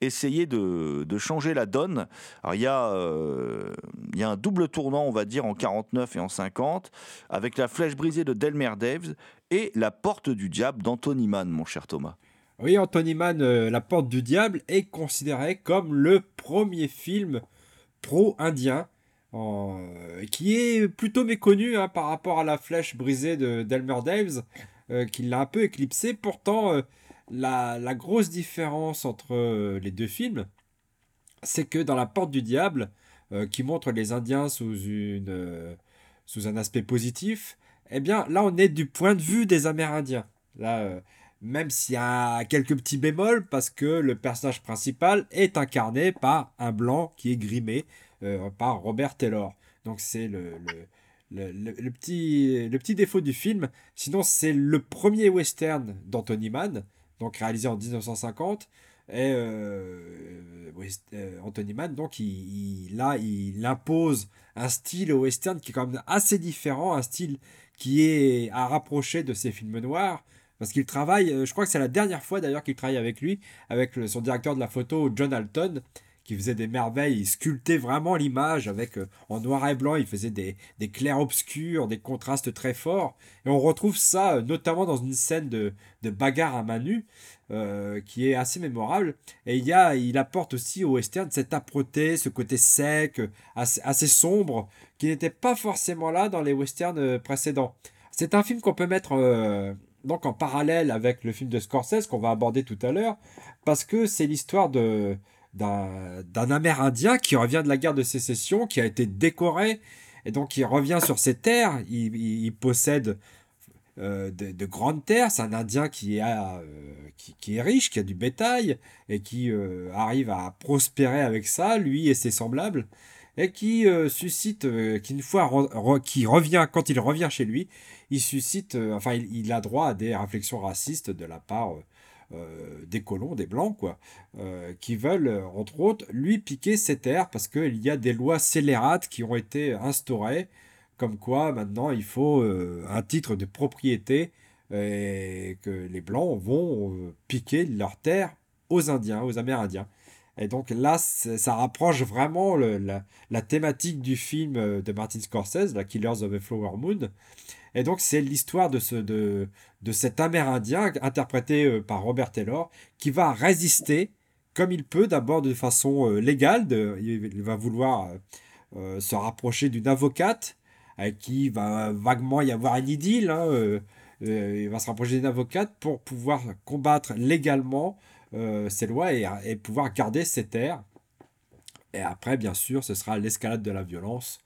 essayer de, changer la donne. Alors il y, a, euh, y a un double tournant, on va dire, en 49 et en 50, avec la flèche brisée de Delmer Daves et La Porte du Diable d'Anthony Mann, mon cher Thomas. Oui, Anthony Mann, euh, La Porte du Diable est considéré comme le premier film pro-indien. qui est plutôt méconnu hein, par rapport à la flèche brisée de Delmer Daves, euh, qui l'a un peu éclipsé. Pourtant, la, grosse différence entre euh, les deux films, c'est que dans La Porte du Diable, euh, qui montre les Indiens sous, une, euh, sous un aspect positif, eh bien là on est du point de vue des Amérindiens. Là, même s'il y a quelques petits bémols, parce que le personnage principal est incarné par un blanc qui est grimé par Robert Taylor. Donc c'est le, le, petit, le petit défaut du film. Sinon, c'est le premier western d'Anthony Mann donc réalisé en 1950. Et euh, euh, Anthony Mann, donc, il, là, il impose un style western qui est quand même assez différent, un style qui est à rapprocher de ses films noirs. Parce qu'il travaille, euh, je crois que c'est la dernière fois d'ailleurs qu'il travaille avec lui, avec son directeur de la photo, John Alton, qui faisait des merveilles, il sculptait vraiment l'image avec en noir et blanc, il faisait des, des clairs obscurs, des contrastes très forts. Et on retrouve ça notamment dans une scène de, de bagarre à main nue. Euh, qui est assez mémorable. Et il, y a, il apporte aussi au western cette âpreté, ce côté sec, assez, sombre, qui n'était pas forcément là dans les westerns euh, précédents. C'est un film qu'on peut mettre euh, donc en parallèle avec le film de Scorsese qu'on va aborder tout à l'heure, parce que c'est l'histoire de d'un Amérindien qui revient de la guerre de sécession, qui a été décoré, et donc il revient sur ses terres, il possède euh, de, grandes terres. C'est un Indien qui est, euh, qui, est riche, qui a du bétail et qui euh, arrive à prospérer avec ça, lui et ses semblables, et qui suscite, qui fois qui revient, quand il revient chez lui, il suscite, enfin, il, a droit à des réflexions racistes de la part des colons, des blancs, quoi, qui veulent, entre autres, lui piquer ses terres parce qu'il y a des lois scélérates qui ont été instaurées comme quoi maintenant il faut euh, un titre de propriété et que les Blancs vont euh, piquer leurs terres aux Indiens, aux Amérindiens. Et donc là, ça rapproche vraiment la, thématique du film euh, de Martin Scorsese, la Killers of the Flower Moon. Et donc c'est l'histoire de, ce, de, de cet Amérindien interprété par Robert Taylor qui va résister comme il peut, d'abord de façon légale. De, il va vouloir se rapprocher d'une avocate avec qui va vaguement y avoir un idylle. Hein, euh, euh, il va se rapprocher d'une avocate pour pouvoir combattre légalement euh, ces lois et, pouvoir garder ses terres. Et après, bien sûr, ce sera l'escalade de la violence.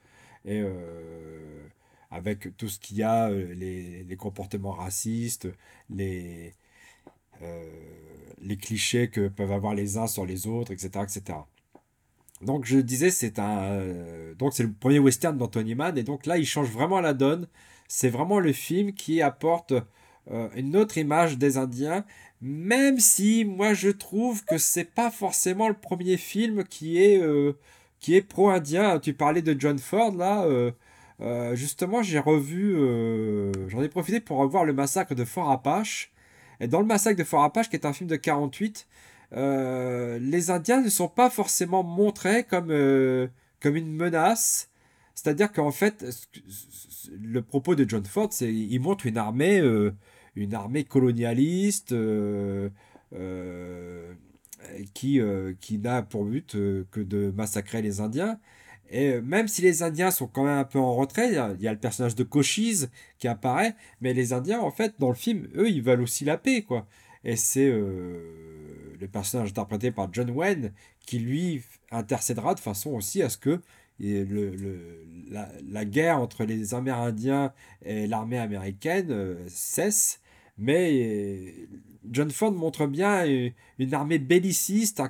Et avec tout ce qu'il y a, les, les, comportements racistes, les, les clichés que peuvent avoir les uns sur les autres, etc. etc. Donc je disais, c'est un, euh, donc c'est le premier western d'Anthony Mann et donc là il change vraiment la donne. C'est vraiment le film qui apporte euh, une autre image des Indiens, même si moi je trouve que c'est pas forcément le premier film qui est euh, qui est pro-indien. Tu parlais de John Ford là. euh, justement, j'ai revu, euh, j'en ai profité pour revoir le massacre de Fort Apache. Et dans le massacre de Fort Apache, qui est un film de 48, euh, les Indiens ne sont pas forcément montrés comme, euh, comme une menace. C'est-à-dire qu'en fait, le propos de John Ford, c'est il montre une armée, euh, une armée colonialiste euh, euh, qui, euh, qui n'a pour but que de massacrer les Indiens. Et même si les Indiens sont quand même un peu en retrait, il y a, il y a le personnage de Cochise qui apparaît, mais les Indiens, en fait, dans le film, eux, ils veulent aussi la paix, quoi. Et c'est le personnage interprété par John Wayne qui, lui, intercédera de façon aussi à ce que le, le- la, la guerre entre les Amérindiens et l'armée américaine cesse. Mais euh, John Ford montre bien euh, une armée belliciste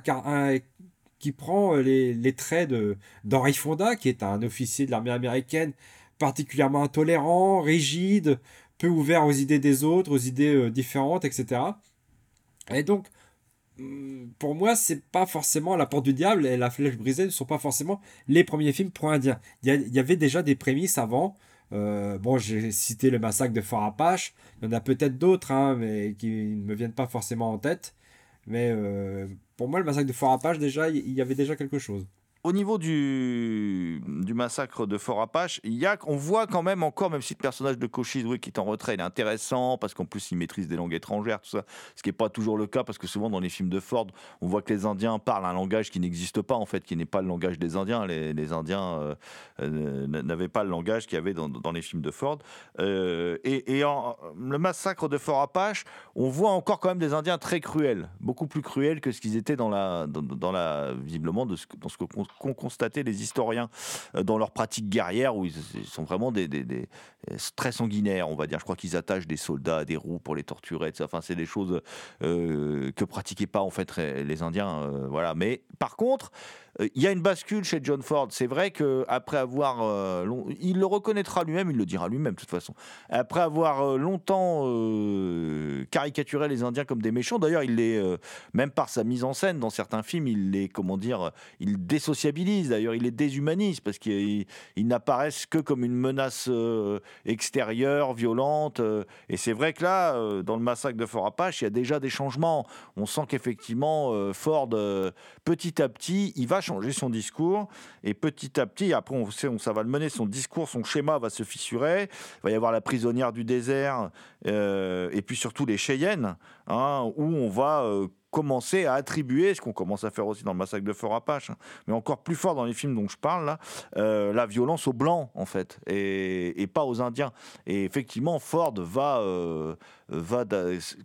qui prend euh, les, traits d'Henry Fonda, qui est un officier de l'armée américaine particulièrement intolérant, rigide, peu ouvert aux idées des autres, aux idées différentes, etc. Et donc, hum, pour moi, c'est pas forcément La Porte du Diable et La Flèche brisée ne sont pas forcément les premiers films pro-indiens. Il y, y avait déjà des prémices avant. Euh, bon, j'ai cité le massacre de Fort Apache. Il y en a peut-être d'autres, hein, mais qui ne me viennent pas forcément en tête. Mais euh, pour moi, le massacre de Fort Apache, déjà, il il y avait déjà quelque chose. Au niveau du, massacre de Fort Apache, il y a, on voit quand même encore, même si le personnage de oui, qui est en retrait, il est intéressant parce qu'en plus il maîtrise des langues étrangères, tout ça, ce qui n'est pas toujours le cas parce que souvent dans les films de Ford, on voit que les Indiens parlent un langage qui n'existe pas en fait, qui n'est pas le langage des Indiens. Les, Indiens euh, euh, n'avaient pas le langage qu'il y avait dans, les films de Ford. Euh, et en- le massacre de Fort Apache, on voit encore quand même des Indiens très cruels, beaucoup plus cruels que ce qu'ils étaient dans la, visiblement de ce, dans ce que qu'ont constaté les historiens euh, dans leurs pratiques guerrières, où ils, sont vraiment des, des- très sanguinaires, on va dire. Je crois qu'ils attachent des soldats à des roues pour les torturer. etc. Enfin, c'est des choses euh, que pratiquaient pas en fait les Indiens. euh, voilà. Mais par contre, euh, il y a une bascule chez John Ford. C'est vrai que après avoir, euh, il le reconnaîtra lui-même, il le dira lui-même de toute façon. Après avoir euh, longtemps euh, caricaturé les Indiens comme des méchants, d'ailleurs, il les, euh, même par sa mise en scène dans certains films, il les, comment dire, il désociabilise. D'ailleurs, il les déshumanise parce qu'ils ils n'apparaissent que comme une menace euh, extérieure, violente. euh, et c'est vrai que là, euh, dans le massacre de Fort Apache, il y a déjà des changements. On sent qu'effectivement, euh, Ford, euh, petit à petit, il va changer son discours. Et petit à petit, après, on sait, on, ça va le mener, son discours, son schéma va se fissurer. Va y avoir la prisonnière du désert, euh, et puis surtout les Cheyennes, hein, où on va euh, commencer à attribuer, ce qu'on commence à faire aussi dans le massacre de Fort Apache, hein, mais encore plus fort dans les films dont je parle là, euh, la violence aux blancs en fait, et, pas aux Indiens. Et effectivement, Ford va euh, va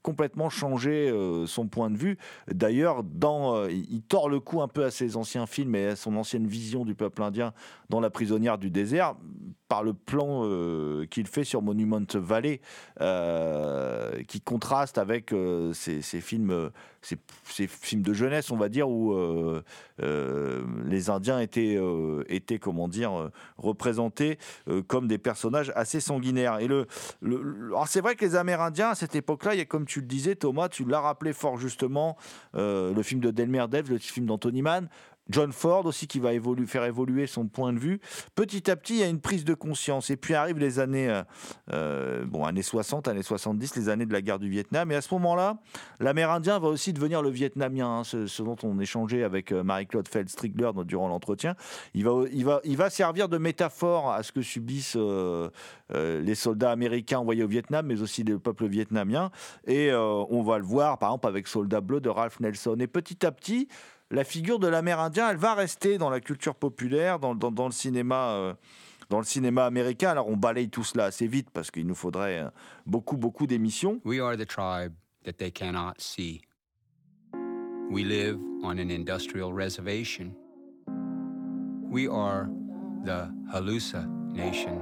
complètement changer euh, son point de vue. D'ailleurs, dans il tord le cou un peu à ses anciens films et à son ancienne vision du peuple indien dans La prisonnière du désert par le plan euh, qu'il fait sur Monument Valley, euh, qui contraste avec euh, ces, films, ces, films de jeunesse, on va dire, où les Indiens étaient, étaient comment dire, représentés comme des personnages assez sanguinaires. Et le, alors c'est vrai que les Amérindiens à cette époque-là, il y a comme tu le disais, Thomas, tu l'as rappelé fort justement, le film de Delmer Dev, le film d'Anthony Mann. John Ford aussi qui va faire évoluer son point de vue. Petit à petit, il y a une prise de conscience. Et puis arrivent les années, euh, euh, bon, années 60, années 70, les années de la guerre du Vietnam. Et à ce moment-là, l'Amérindien va aussi devenir le Vietnamien, hein, ce, dont on échangeait avec euh, Marie-Claude Feldstrigler durant l'entretien. Il va, servir de métaphore à ce que subissent les soldats américains envoyés au Vietnam, mais aussi le peuple vietnamien. Et on va le voir, par exemple, avec Soldat Bleu de Ralph Nelson. Et petit à petit, la figure de l'Amérindien, elle va rester dans la culture populaire, dans, dans- dans le cinéma. euh, dans le cinéma américain, alors on balaye tout cela assez vite parce qu'il nous faudrait euh, beaucoup, beaucoup d'émissions. We are the tribe that they cannot see. We live on an industrial reservation. We are the Halusa Nation.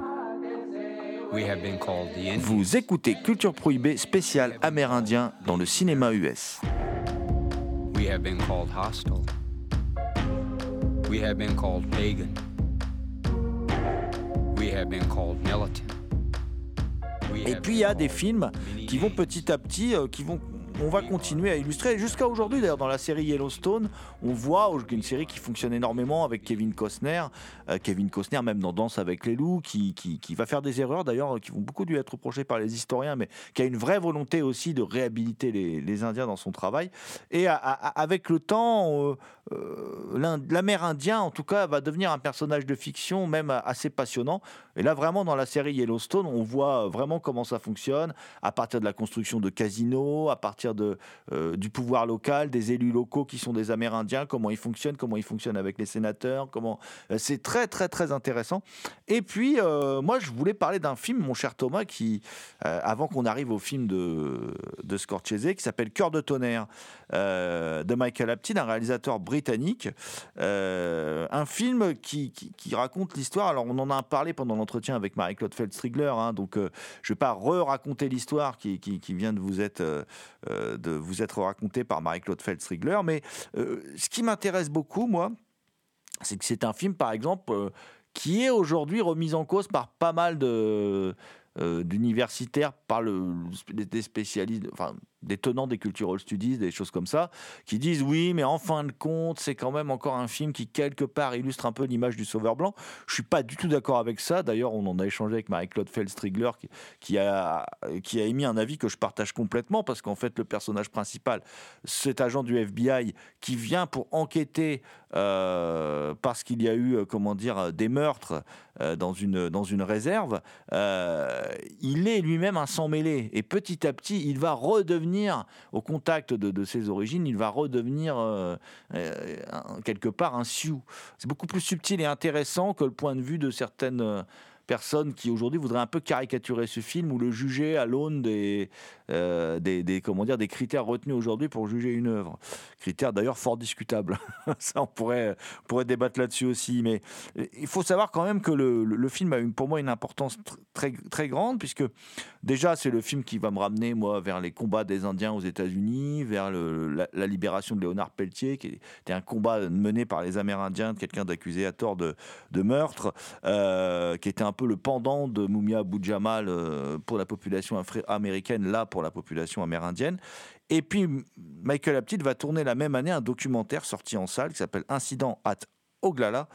We have been called the Indians. Vous écoutez Culture Prohibée spécial amérindien dans le cinéma US. We have been called hostile. We have been called pagan. We have been called militant. Et puis il y a des films qui vont petit à petit, euh, qui vont on va continuer à illustrer. Jusqu'à aujourd'hui, d'ailleurs, dans la série Yellowstone, on voit une série qui fonctionne énormément avec Kevin Costner. Euh, Kevin Costner, même dans Danse avec les loups, qui, va faire des erreurs, d'ailleurs, qui vont beaucoup lui être reprochées par les historiens, mais qui a une vraie volonté aussi de réhabiliter les, Indiens dans son travail. Et avec le temps, euh, euh, l'Amérindien, en tout cas, va devenir un personnage de fiction, même assez passionnant. Et là, vraiment, dans la série Yellowstone, on voit vraiment comment ça fonctionne, à partir de la construction de casinos, à partir de, euh, du pouvoir local, des élus locaux qui sont des Amérindiens, comment ils fonctionnent, comment ils fonctionnent avec les sénateurs, comment... Euh, c'est très, très, très intéressant. Et puis, euh, moi, je voulais parler d'un film, mon cher Thomas, qui, avant qu'on arrive au film de, de Scorsese, qui s'appelle Cœur de tonnerre, de Michael Apted, un réalisateur britannique. un film qui, qui, raconte l'histoire, alors on en a parlé pendant entretien avec Marie-Claude Feldstrigler, hein, donc euh, je ne vais pas re-raconter l'histoire qui, vient de vous être, euh, euh, de vous être racontée par Marie-Claude Feldstrigler, mais ce qui m'intéresse beaucoup, moi, c'est que c'est un film, par exemple, qui est aujourd'hui remis en cause par pas mal d'universitaires, par des spécialistes, des tenants des cultural studies, des choses comme ça, qui disent oui, mais en fin de compte, c'est quand même encore un film qui quelque part illustre un peu l'image du Sauveur blanc. Je suis pas du tout d'accord avec ça. D'ailleurs, on en a échangé avec Marie-Claude Feldstrigler qui, qui, a, qui a émis un avis que je partage complètement parce qu'en fait, le personnage principal, cet agent du FBI qui vient pour enquêter euh, parce qu'il y a eu, euh, comment dire, des meurtres euh, dans, une, dans une réserve, il est lui-même un sang mêlé et petit à petit, il va redevenir au contact de, ses origines, il va redevenir euh, euh, quelque part un Sioux. C'est beaucoup plus subtil et intéressant que le point de vue de certaines euh, personnes qui aujourd'hui voudraient un peu caricaturer ce film ou le juger à l'aune des, euh, des, comment dire, des critères retenus aujourd'hui pour juger une œuvre. Critères d'ailleurs fort discutables. Ça, on pourrait, pourrait débattre là-dessus aussi. Mais il faut savoir quand même que le, le, film a une, pour moi une importance très, très grande, puisque déjà, c'est le film qui va me ramener, moi, vers les combats des Indiens aux États-Unis, vers la, libération de Léonard Pelletier, qui était un combat mené par les Amérindiens, de quelqu'un d'accusé à tort de, de meurtre, euh, qui était un peu le pendant de Moumia Abu Jamal euh, pour la population américaine, là pour la population amérindienne. Et puis Michael Apted va tourner la même année un documentaire sorti en salle qui s'appelle Incident at Oglala,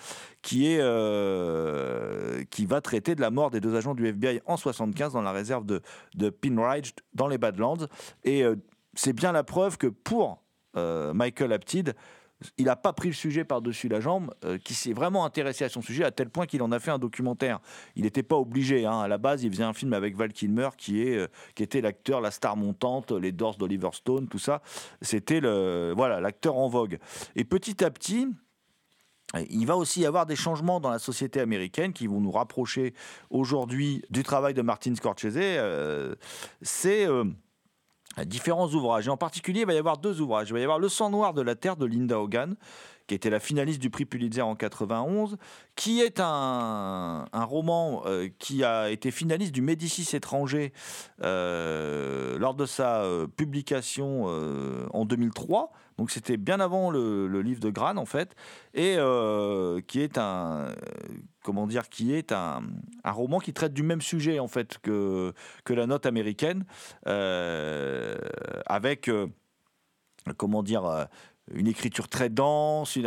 qui, est, euh, qui va traiter de la mort des deux agents du FBI en 75 dans la réserve de, de Pinridge dans les Badlands. Et euh, c'est bien la preuve que pour Michael Apted, il n'a pas pris le sujet par-dessus la jambe, euh, qui s'est vraiment intéressé à son sujet à tel point qu'il en a fait un documentaire. Il n'était pas obligé. Hein. À la base, il faisait un film avec Val Kilmer, qui, est, euh, qui était l'acteur, la star montante, les Doors d'Oliver Stone, tout ça. C'était le, voilà, l'acteur en vogue. Et petit à petit, il va aussi y avoir des changements dans la société américaine qui vont nous rapprocher aujourd'hui du travail de Martin Scorsese. Euh, c'est différents ouvrages. Et en particulier, il va y avoir deux ouvrages. Il va y avoir Le sang noir de la terre de Linda Hogan, qui était la finaliste du prix Pulitzer en 91, qui est un, roman euh, qui a été finaliste du Médicis étranger euh, lors de sa euh, publication en 2003. Donc c'était bien avant le, livre de Gran en fait, et qui est un comment dire, qui est un, roman qui traite du même sujet en fait que, que la note américaine, avec comment dire, une écriture très dense,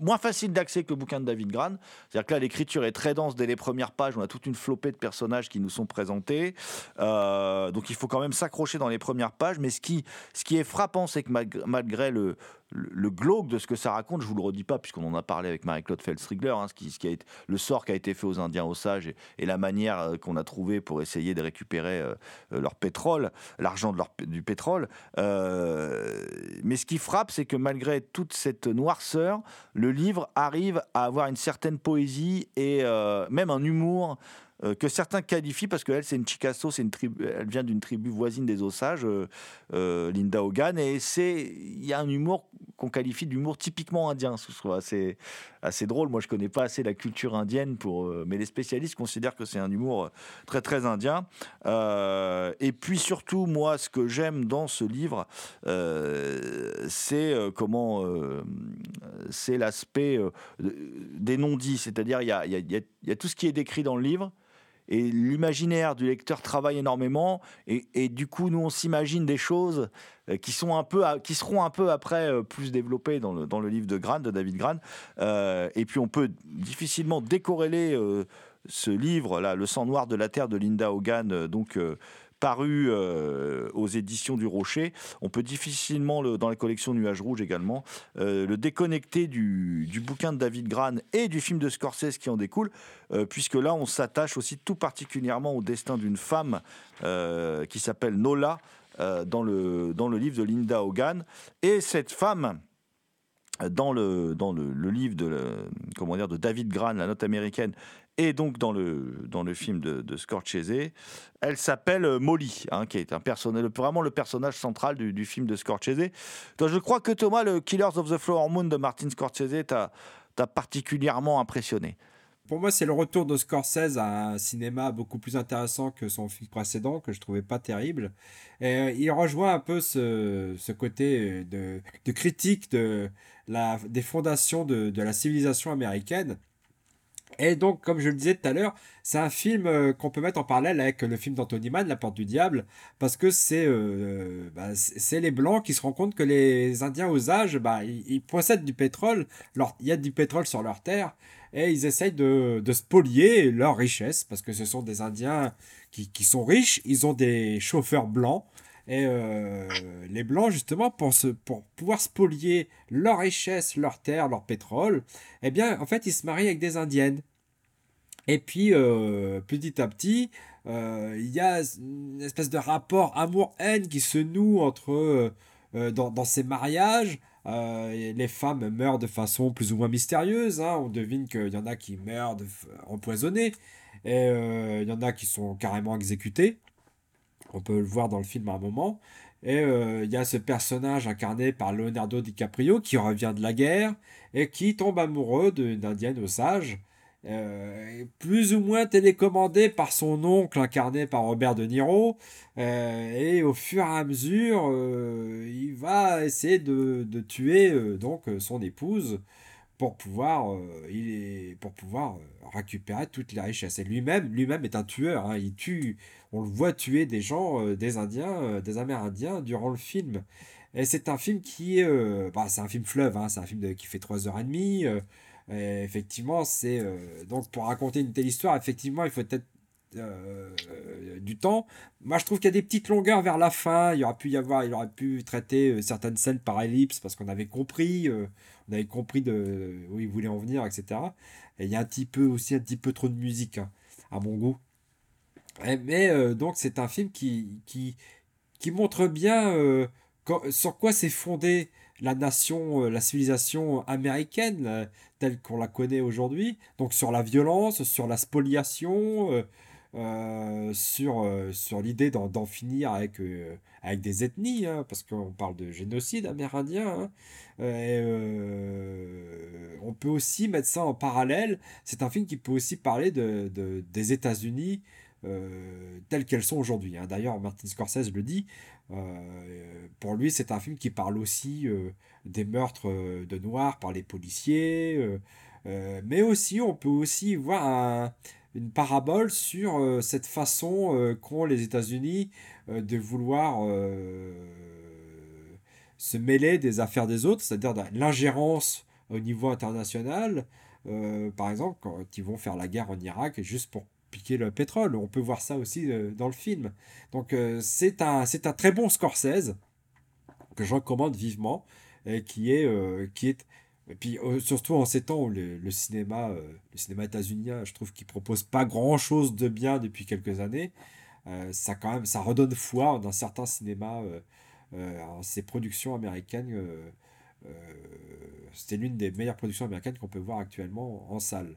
moins facile d'accès que le bouquin de David Gran. C'est-à-dire que là, l'écriture est très dense dès les premières pages. On a toute une flopée de personnages qui nous sont présentés. Euh, donc il faut quand même s'accrocher dans les premières pages. Mais ce qui, ce qui est frappant, c'est que malgré le, le, glauque de ce que ça raconte, je vous le redis pas, puisqu'on en a parlé avec Marie-Claude Feldstrigler, hein, ce qui, ce qui le sort qui a été fait aux Indiens Osages et, la manière euh, qu'on a trouvé pour essayer de récupérer euh, euh, leur pétrole, l'argent du pétrole. mais ce qui frappe, c'est que malgré toute cette noirceur, le livre arrive à avoir une certaine poésie et même un humour euh, que certains qualifient, parce qu'elle, c'est une Chicasso, c'est une tribu, elle vient d'une tribu voisine des Osages, euh, euh, Linda Hogan, et il y a un humour qu'on qualifie d'humour typiquement indien. C'est assez, assez drôle. Moi, je connais pas assez la culture indienne, pour, mais les spécialistes considèrent que c'est un humour très, très indien. et puis surtout, moi, ce que j'aime dans ce livre, c'est comment, c'est l'aspect des non-dits. C'est-à-dire, il y a tout ce qui est décrit dans le livre et l'imaginaire du lecteur travaille énormément. Et, du coup nous on s'imagine des choses euh, qui sont un peu qui seront un peu après euh, plus développées dans le, livre de Gran de David Gran Euh, et puis on peut difficilement décorréler ce livre là Le sang noir de la terre de Linda Hogan donc paru euh, aux éditions du Rocher. On peut difficilement, le, dans la collection Nuages Rouges également, euh, le déconnecter du, bouquin de David Gran et du film de Scorsese qui en découle, euh, puisque là, on s'attache aussi tout particulièrement au destin d'une femme qui s'appelle Nola dans, le, livre de Linda Hogan. Et cette femme dans le, livre de, comment dire, de David Gran, La note américaine, et donc dans le, dans le film de, de Scorsese, elle s'appelle euh, Molly, hein, qui est un personnage, vraiment le personnage central du, film de Scorsese. Donc, je crois que Thomas, le Killers of the Flower Moon de Martin Scorsese, t'a particulièrement impressionné. Pour moi, c'est le retour de Scorsese à un cinéma beaucoup plus intéressant que son film précédent, que je trouvais pas terrible. Et euh, il rejoint un peu ce, ce côté de, de critique de la, des fondations de, de la civilisation américaine. Et donc, comme je le disais tout à l'heure, c'est un film euh, qu'on peut mettre en parallèle avec le film d'Anthony Mann, La Porte du Diable, parce que c'est euh, bah, c'est les Blancs qui se rendent compte que les Indiens aux âges, bah, ils, possèdent du pétrole, il y a du pétrole sur leur terre, et ils essayent de, de spolier leur richesse, parce que ce sont des Indiens qui, qui sont riches, ils ont des chauffeurs blancs, et euh, les Blancs, justement, pour, se, pouvoir spolier leur richesse, leur terre, leur pétrole, eh bien, en fait, ils se marient avec des Indiennes. Et puis, euh, petit à petit, euh, il y a une espèce de rapport amour-haine qui se noue entre, dans, ces mariages. Les femmes meurent de façon plus ou moins mystérieuse. hein. On devine qu'il y en a qui meurent de, empoisonnés. Et il y en a qui sont carrément exécutés. On peut le voir dans le film à un moment. Et euh, il y a ce personnage incarné par Leonardo DiCaprio qui revient de la guerre et qui tombe amoureux d'une indienne osage, euh, plus ou moins télécommandé par son oncle incarné par Robert De Niro. Euh, et au fur et à mesure, il va essayer de, de tuer donc son épouse pour pouvoir, euh, il est, pour pouvoir euh, récupérer toutes les richesses. Et lui-même, lui-même est un tueur. hein. Il tue, on le voit tuer des gens, euh, des Indiens, des Amérindiens durant le film. Et c'est un film qui bah, c'est un film fleuve. hein. C'est un film qui fait 3h30. euh, et effectivement, c'est donc pour raconter une telle histoire, effectivement, il faut peut-être euh, du temps. Moi, je trouve qu'il y a des petites longueurs vers la fin. Il aurait pu y avoir, il aurait pu traiter euh, certaines scènes par ellipse parce qu'on avait compris, euh, on avait compris de où il voulait en venir, etc. Et il y a un petit peu aussi un petit peu trop de musique hein, à mon goût. Et- mais donc c'est un film qui qui qui montre bien sur quoi s'est fondée la nation, la civilisation américaine telle qu'on la connaît aujourd'hui. Donc sur la violence, sur la spoliation, euh, sur, euh, sur l'idée d'en finir avec, euh, avec des ethnies, hein, parce qu'on parle de génocide amérindien. hein. On peut aussi mettre ça en parallèle. C'est un film qui peut aussi parler de, de- des États-Unis telles qu'elles sont aujourd'hui. hein. D'ailleurs, Martin Scorsese le dit. pour lui, c'est un film qui parle aussi des meurtres de Noirs par les policiers. mais aussi, on peut aussi voir un- une parabole sur euh, cette façon euh, qu'ont les États-Unis euh, de vouloir se mêler des affaires des autres, c'est-à-dire de l'ingérence au niveau international. Par exemple, quand ils vont faire la guerre en Irak juste pour piquer le pétrole. On peut voir ça aussi dans le film. Donc c'est un, un très bon Scorsese que je recommande vivement et qui est, qui est et puis euh, surtout en ces temps où le, cinéma, euh, le cinéma états-unien, je trouve qu'il propose pas grand-chose de bien depuis quelques années. Euh, ça quand même, ça redonne foi dans certains cinémas, euh, euh, ces productions américaines. C'était l'une des meilleures productions américaines qu'on peut voir actuellement en salle.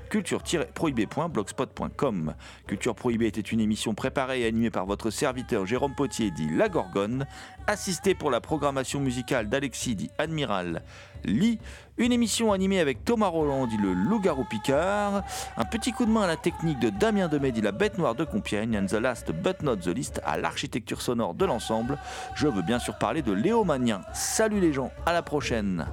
culture-prohibé.blogspot.com. Culture Prohibée était une émission préparée et animée par votre serviteur Jérôme Potier dit La Gorgone, assisté pour la programmation musicale d'Alexis dit Admiral Lee, une émission animée avec Thomas Roland dit le Loup-garou Picard, un petit coup de main à la technique de Damien Demet dit la bête noire de Compiègne, and the last but not the least à l'architecture sonore de l'ensemble. Je veux bien sûr parler de Léo Magnien. Salut les gens, à la prochaine